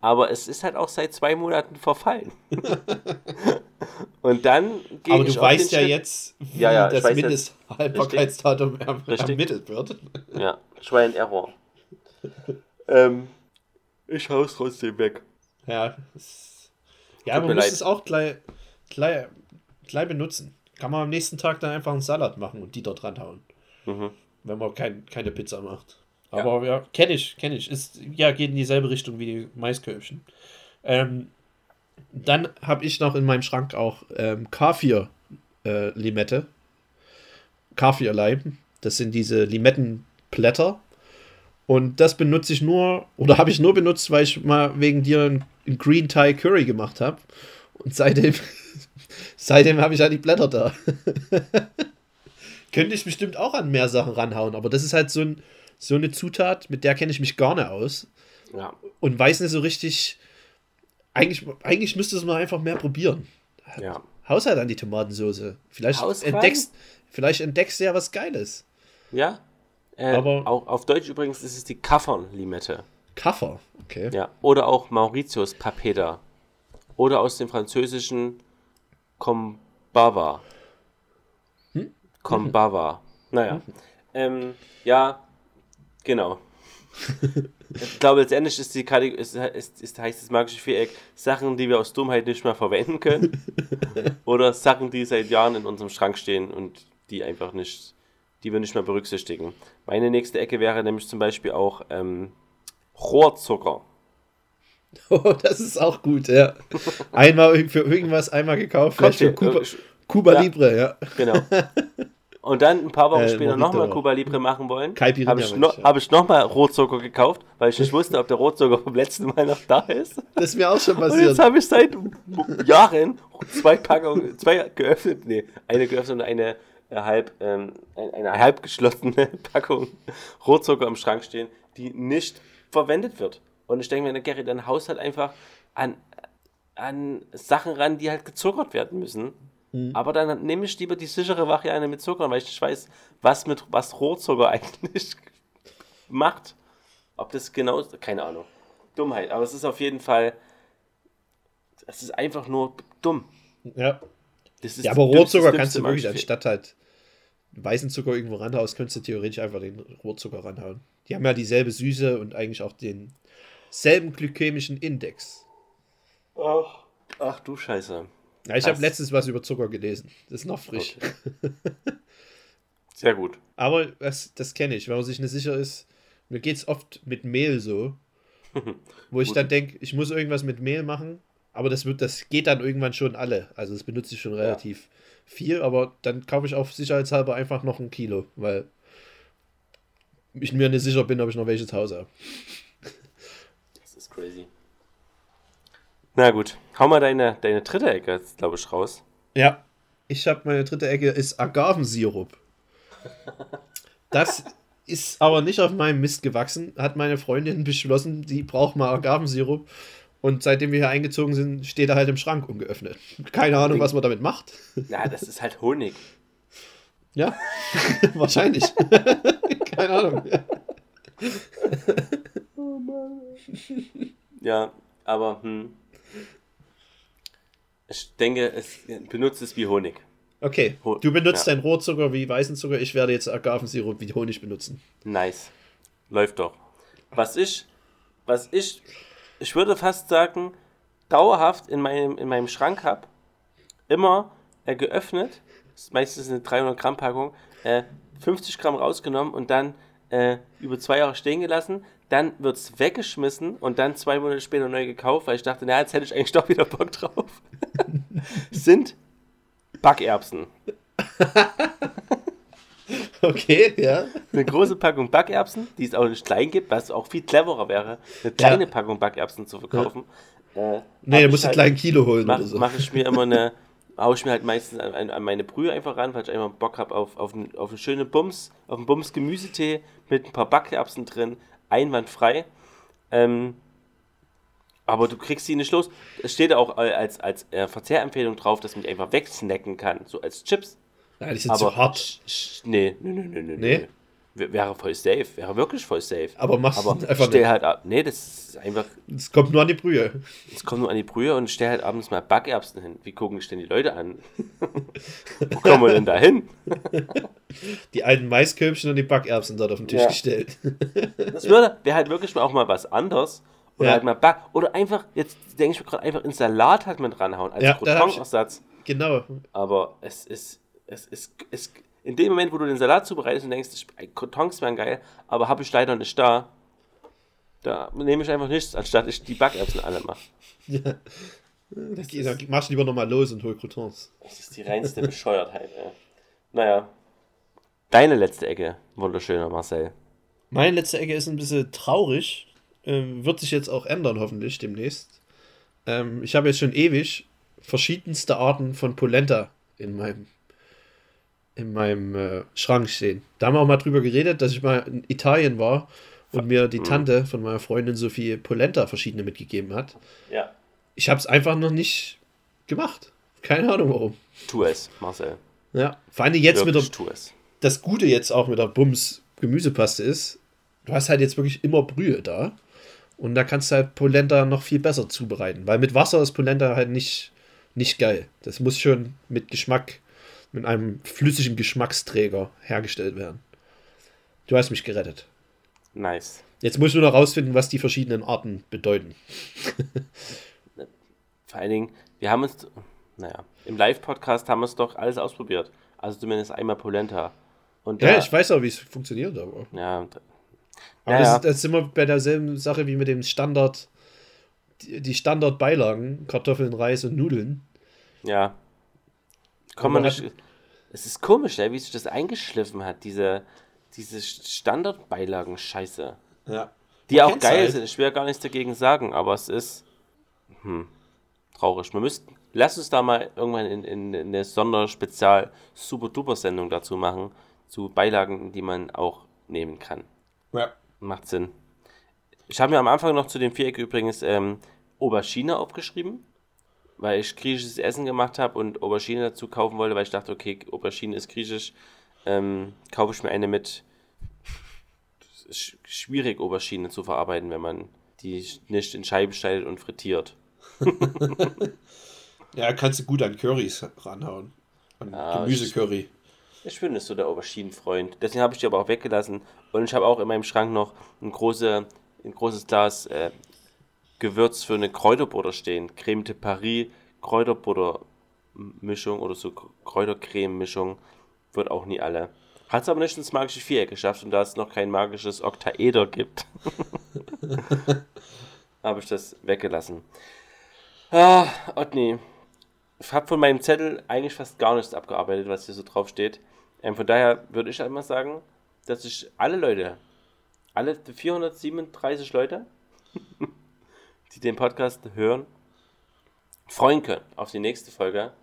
Aber es ist halt auch seit zwei Monaten verfallen. und dann gehe Aber du weißt ja Schritt- jetzt, wie Ja, ja, das. Mindesthaltbarkeitsdatum erm- ermittelt wird. Ja, and Error. ähm, ich hau's trotzdem weg. Ja, ja Tut man muss leid. es auch gleich, gleich, gleich benutzen. Kann man am nächsten Tag dann einfach einen Salat machen und die dort ranhauen. Mhm. Wenn man kein, keine Pizza macht. Aber ja, kenne ich, kenne ich. Ist, ja, geht in dieselbe Richtung wie die Maiskörbchen. Ähm, dann habe ich noch in meinem Schrank auch ähm, K4 äh, Limette. K4 Leim. Das sind diese Limettenblätter. Und das benutze ich nur, oder habe ich nur benutzt, weil ich mal wegen dir einen, Green Thai Curry gemacht habe. Und seitdem, seitdem habe ich halt die Blätter da. Könnte ich bestimmt auch an mehr Sachen ranhauen, aber das ist halt so, ein, so eine Zutat, mit der kenne ich mich gar nicht aus. Ja. Und weiß nicht so richtig. Eigentlich, eigentlich müsste es mal einfach mehr probieren. Ja. Haus halt an die Tomatensauce. Vielleicht entdeckst, vielleicht entdeckst du ja was Geiles. Ja. Äh, Aber- auch auf Deutsch übrigens ist es die Kaffern-Limette. Kaffer, okay. Ja. Oder auch Mauritius Papeda. Oder aus dem französischen Combava. Combava. Naja. Ähm, ja, genau. ich glaube, letztendlich ist die Kategorie, ist, ist, ist, heißt das magische Viereck Sachen, die wir aus Dummheit nicht mehr verwenden können. oder Sachen, die seit Jahren in unserem Schrank stehen und die einfach nicht, die wir nicht mehr berücksichtigen. Meine nächste Ecke wäre nämlich zum Beispiel auch ähm, Rohrzucker. Oh, das ist auch gut, ja. Einmal für irgendwas einmal gekauft, vielleicht für hier, äh, Cuba ja. Libre, ja. Genau. Und dann ein paar Wochen Äh, später nochmal Cuba Libre machen wollen. Habe ich, no, ja. hab ich nochmal Rotzucker gekauft, weil ich nicht wusste, ob der Rotzucker vom letzten Mal noch da ist. Das ist mir auch schon Und jetzt passiert. habe ich seit Jahren zwei Packungen, zwei geöffnet, nee, eine geöffnet und eine äh, halb, ähm, ein- eine halb geschlossene Packung Rotzucker im Schrank stehen, die nicht verwendet wird. Und ich denke mir, Gary, dein Haus hat einfach an, an Sachen ran, die halt gezuckert werden müssen. Aber dann nehme ich lieber die sichere Variante mit Zucker, weil ich nicht weiß, was mit was Rohrzucker eigentlich macht. Ob das genau ist, keine Ahnung. Dummheit, aber es ist auf jeden Fall, es ist einfach nur dumm. Ja. Das ist ja, aber Rohrzucker kannst du wirklich, anstatt halt weißen Zucker irgendwo ranhaust, könntest du theoretisch einfach den Rohrzucker ranhauen. Die haben ja dieselbe Süße und eigentlich auch denselben glykämischen Index. Ach, ach du Scheiße. Ja, ich habe letztens was über Zucker gelesen. Das ist noch frisch. Sehr gut. Aber das, das kenne ich, wenn man sich nicht sicher ist. Mir geht es oft mit Mehl so, wo ich dann denke, ich muss irgendwas mit Mehl machen, aber das, wird, das geht dann irgendwann schon alle. Also das benutze ich schon relativ viel, aber dann kaufe ich auf sicherheitshalber einfach noch ein Kilo, weil ich mir nicht sicher bin, ob ich noch welches Haus habe. Das ist crazy. Na gut, hau mal deine, deine dritte Ecke jetzt, glaube ich, raus. Ja, ich habe meine dritte Ecke ist Agavensirup. Das ist aber nicht auf meinem Mist gewachsen. Hat meine Freundin beschlossen, die braucht mal Agavensirup. Und seitdem wir hier eingezogen sind, steht er halt im Schrank ungeöffnet. Keine Ahnung, was man damit macht. Na, das ist halt Honig. Ja, wahrscheinlich. Keine Ahnung. Ja. Ja, aber hm. Ich denke, es benutzt es wie Honig. Okay, du benutzt ja. deinen Rohrzucker wie weißen Zucker. Ich werde jetzt Agavensirup wie Honig benutzen. Nice. Läuft doch. Was ich, was ich, ich würde fast sagen, dauerhaft in meinem, in meinem Schrank habe, immer äh, geöffnet, meistens eine 300 Gramm Packung, äh, 50 Gramm rausgenommen und dann äh, über zwei Jahre stehen gelassen. Dann wird es weggeschmissen und dann zwei Monate später neu gekauft, weil ich dachte, na, jetzt hätte ich eigentlich doch wieder Bock drauf. Sind Backerbsen. Okay, ja. eine große Packung Backerbsen, die es auch nicht klein gibt, was auch viel cleverer wäre, eine kleine Ja. Packung Backerbsen zu verkaufen. Äh, Nee, du ich musst einen halt- kleinen Kilo holen Mach, oder so. Mache ich mir immer eine, haue ich mir halt meistens an, an, meine Brühe einfach ran, weil ich einfach Bock habe auf, auf, einen, auf einen schönen Bums, auf einen Bums Gemüsetee mit ein paar Backerbsen drin, einwandfrei. Ähm, aber du kriegst sie nicht los. Es steht auch als, als äh, Verzehrempfehlung drauf, dass man die einfach wegsnacken kann, so als Chips. Ja, die sind Aber zu hart. Nee, nee, nee, nee, nee. Nee? Wäre voll safe, wäre wirklich voll safe. Aber mach's Aber einfach stell nicht. halt ab. Nee, das ist einfach, Es kommt nur an die Brühe. es kommt nur an die Brühe und stell halt abends mal Backerbsen hin. Wie gucken sich denn die Leute an? Wo kommen wir denn da hin? Die alten Maiskörbchen und die Backerbsen dort auf den Tisch Ja. gestellt. Das wäre halt wirklich mal auch mal was anderes. Oder Ja. halt mal Back. Oder einfach, jetzt denke ich mir gerade, einfach in Salat halt mit ranhauen, als Ja, Croutonersatz. genau. Aber es ist, es ist, es, in dem Moment, wo du den Salat zubereitest und denkst, Croutons wären geil, aber habe ich leider nicht da, da nehme ich einfach nichts, anstatt ich die Backerbsen alle mache. Ja. Da geh- da machst du lieber nochmal los und hol Croutons. Das ist die reinste Bescheuertheit, ey. Naja. Deine letzte Ecke, wunderschöner Marcel. Meine letzte Ecke ist ein bisschen traurig. Ähm, wird sich jetzt auch ändern, hoffentlich demnächst. Ähm, ich habe jetzt schon ewig verschiedenste Arten von Polenta in meinem, in meinem äh, Schrank stehen. Da haben wir auch mal drüber geredet, dass ich mal in Italien war und mir die Tante von meiner Freundin Sophie Polenta verschiedene mitgegeben hat. Ja. Ich habe es einfach noch nicht gemacht. Keine Ahnung warum. Tu es, Marcel. Ja, vor allem jetzt Wirklich, mit der, tu es. das Gute jetzt auch mit der Bums Gemüsepaste ist, du hast halt jetzt wirklich immer Brühe da. Und da kannst du halt Polenta noch viel besser zubereiten. Weil mit Wasser ist Polenta halt nicht, nicht geil. Das muss schon mit Geschmack, mit einem flüssigen Geschmacksträger hergestellt werden. Du hast mich gerettet. Nice. Jetzt muss ich nur noch rausfinden, was die verschiedenen Arten bedeuten. Vor allen Dingen, wir haben uns, naja, im Live-Podcast haben wir es doch alles ausprobiert. Also zumindest einmal Polenta. Und Ja, da- ich weiß auch, wie es funktioniert, aber. Ja, und- Aber Ja, ja. das, das ist immer bei derselben Sache wie mit dem Standard, die, Standardbeilagen, Kartoffeln, Reis und Nudeln. ja. Komm Aber nicht. Es ist komisch, wie sich das eingeschliffen hat, diese, diese Standardbeilagen-Scheiße. Ja. Die Man auch geil halt. sind. Ich will ja gar nichts dagegen sagen, aber es ist hm, traurig. Wir müssten, lass uns da mal irgendwann in, in, in eine Sonderspezial-Super-Duper-Sendung dazu machen, zu Beilagen, die man auch nehmen kann. Ja. Macht Sinn. Ich habe mir am Anfang noch zu dem Viereck übrigens ähm, Aubergine aufgeschrieben, weil ich griechisches Essen gemacht habe und Aubergine dazu kaufen wollte, weil ich dachte, okay, Aubergine ist griechisch, ähm, kaufe ich mir eine mit. Es ist sch- schwierig, Aubergine zu verarbeiten, wenn man die nicht in Scheiben schneidet und frittiert. Ja, kannst du gut an Currys ranhauen. An Ja, Gemüsecurry. Ich bin nicht so der Auberginenfreund. Deswegen habe ich die aber auch weggelassen. Und ich habe auch in meinem Schrank noch ein, große, ein großes Glas äh, Gewürz für eine Kräuterbutter stehen. Creme de Paris, Kräuterbutter-Mischung oder so Kräutercreme-Mischung. Wird auch nie alle. Hat es aber nicht ins magische Viereck geschafft und da es noch kein magisches Oktaeder gibt, habe ich das weggelassen. Ah, Otni. Ich habe von meinem Zettel eigentlich fast gar nichts abgearbeitet, was hier so drauf steht. Ähm, von daher würde ich einmal sagen, dass ich alle Leute, alle 437 Leute, die den Podcast hören, freuen können auf die nächste Folge.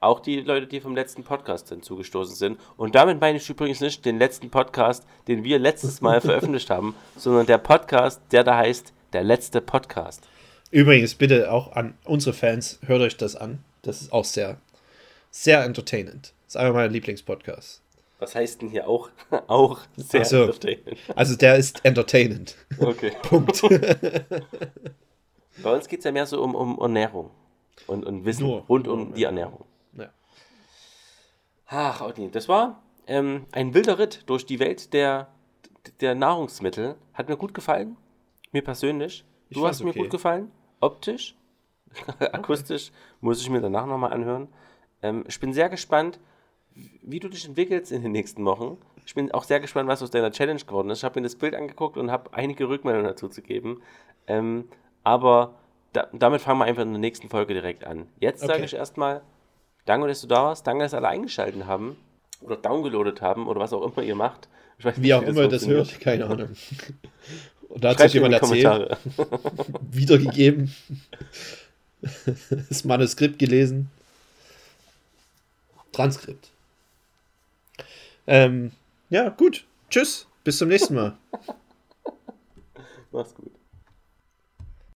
Auch die Leute, die vom letzten Podcast hinzugestoßen sind. Und damit meine ich übrigens nicht den letzten Podcast, den wir letztes Mal veröffentlicht haben, sondern der Podcast, der da heißt, der letzte Podcast. Übrigens, bitte auch an unsere Fans, hört euch das an. Das ist auch sehr, sehr entertainend. Das ist einer meiner Lieblingspodcasts. Was heißt denn hier auch? auch sehr so. entertainend. Also der ist entertainend. Okay. Punkt. Bei uns geht es ja mehr so um, um Ernährung und, und Wissen Nur. rund um die. Ernährung. Ja. Ach, Otni, das war ähm, ein wilder Ritt durch die Welt der, der Nahrungsmittel. Hat mir gut gefallen. Mir persönlich. Ich Du hast mir okay. gut gefallen. Optisch. Akustisch. Muss ich mir danach nochmal anhören. Ähm, ich bin sehr gespannt, wie du dich entwickelst in den nächsten Wochen. Ich bin auch sehr gespannt, was aus deiner Challenge geworden ist. Ich habe mir das Bild angeguckt und habe einige Rückmeldungen dazu zu geben. Ähm, aber da, damit fangen wir einfach in der nächsten Folge direkt an. Jetzt sage Okay. ich erstmal, danke, dass du da warst. Danke, dass alle eingeschaltet haben oder downgeloadet haben oder was auch immer ihr macht. Ich weiß Wie nicht, auch immer das funktioniert. hört, keine Ahnung. Und da hat sich jemand erzählt, wiedergegeben, das Manuskript gelesen. Transkript. Ähm, ja, gut. Tschüss. Bis zum nächsten Mal. Mach's gut.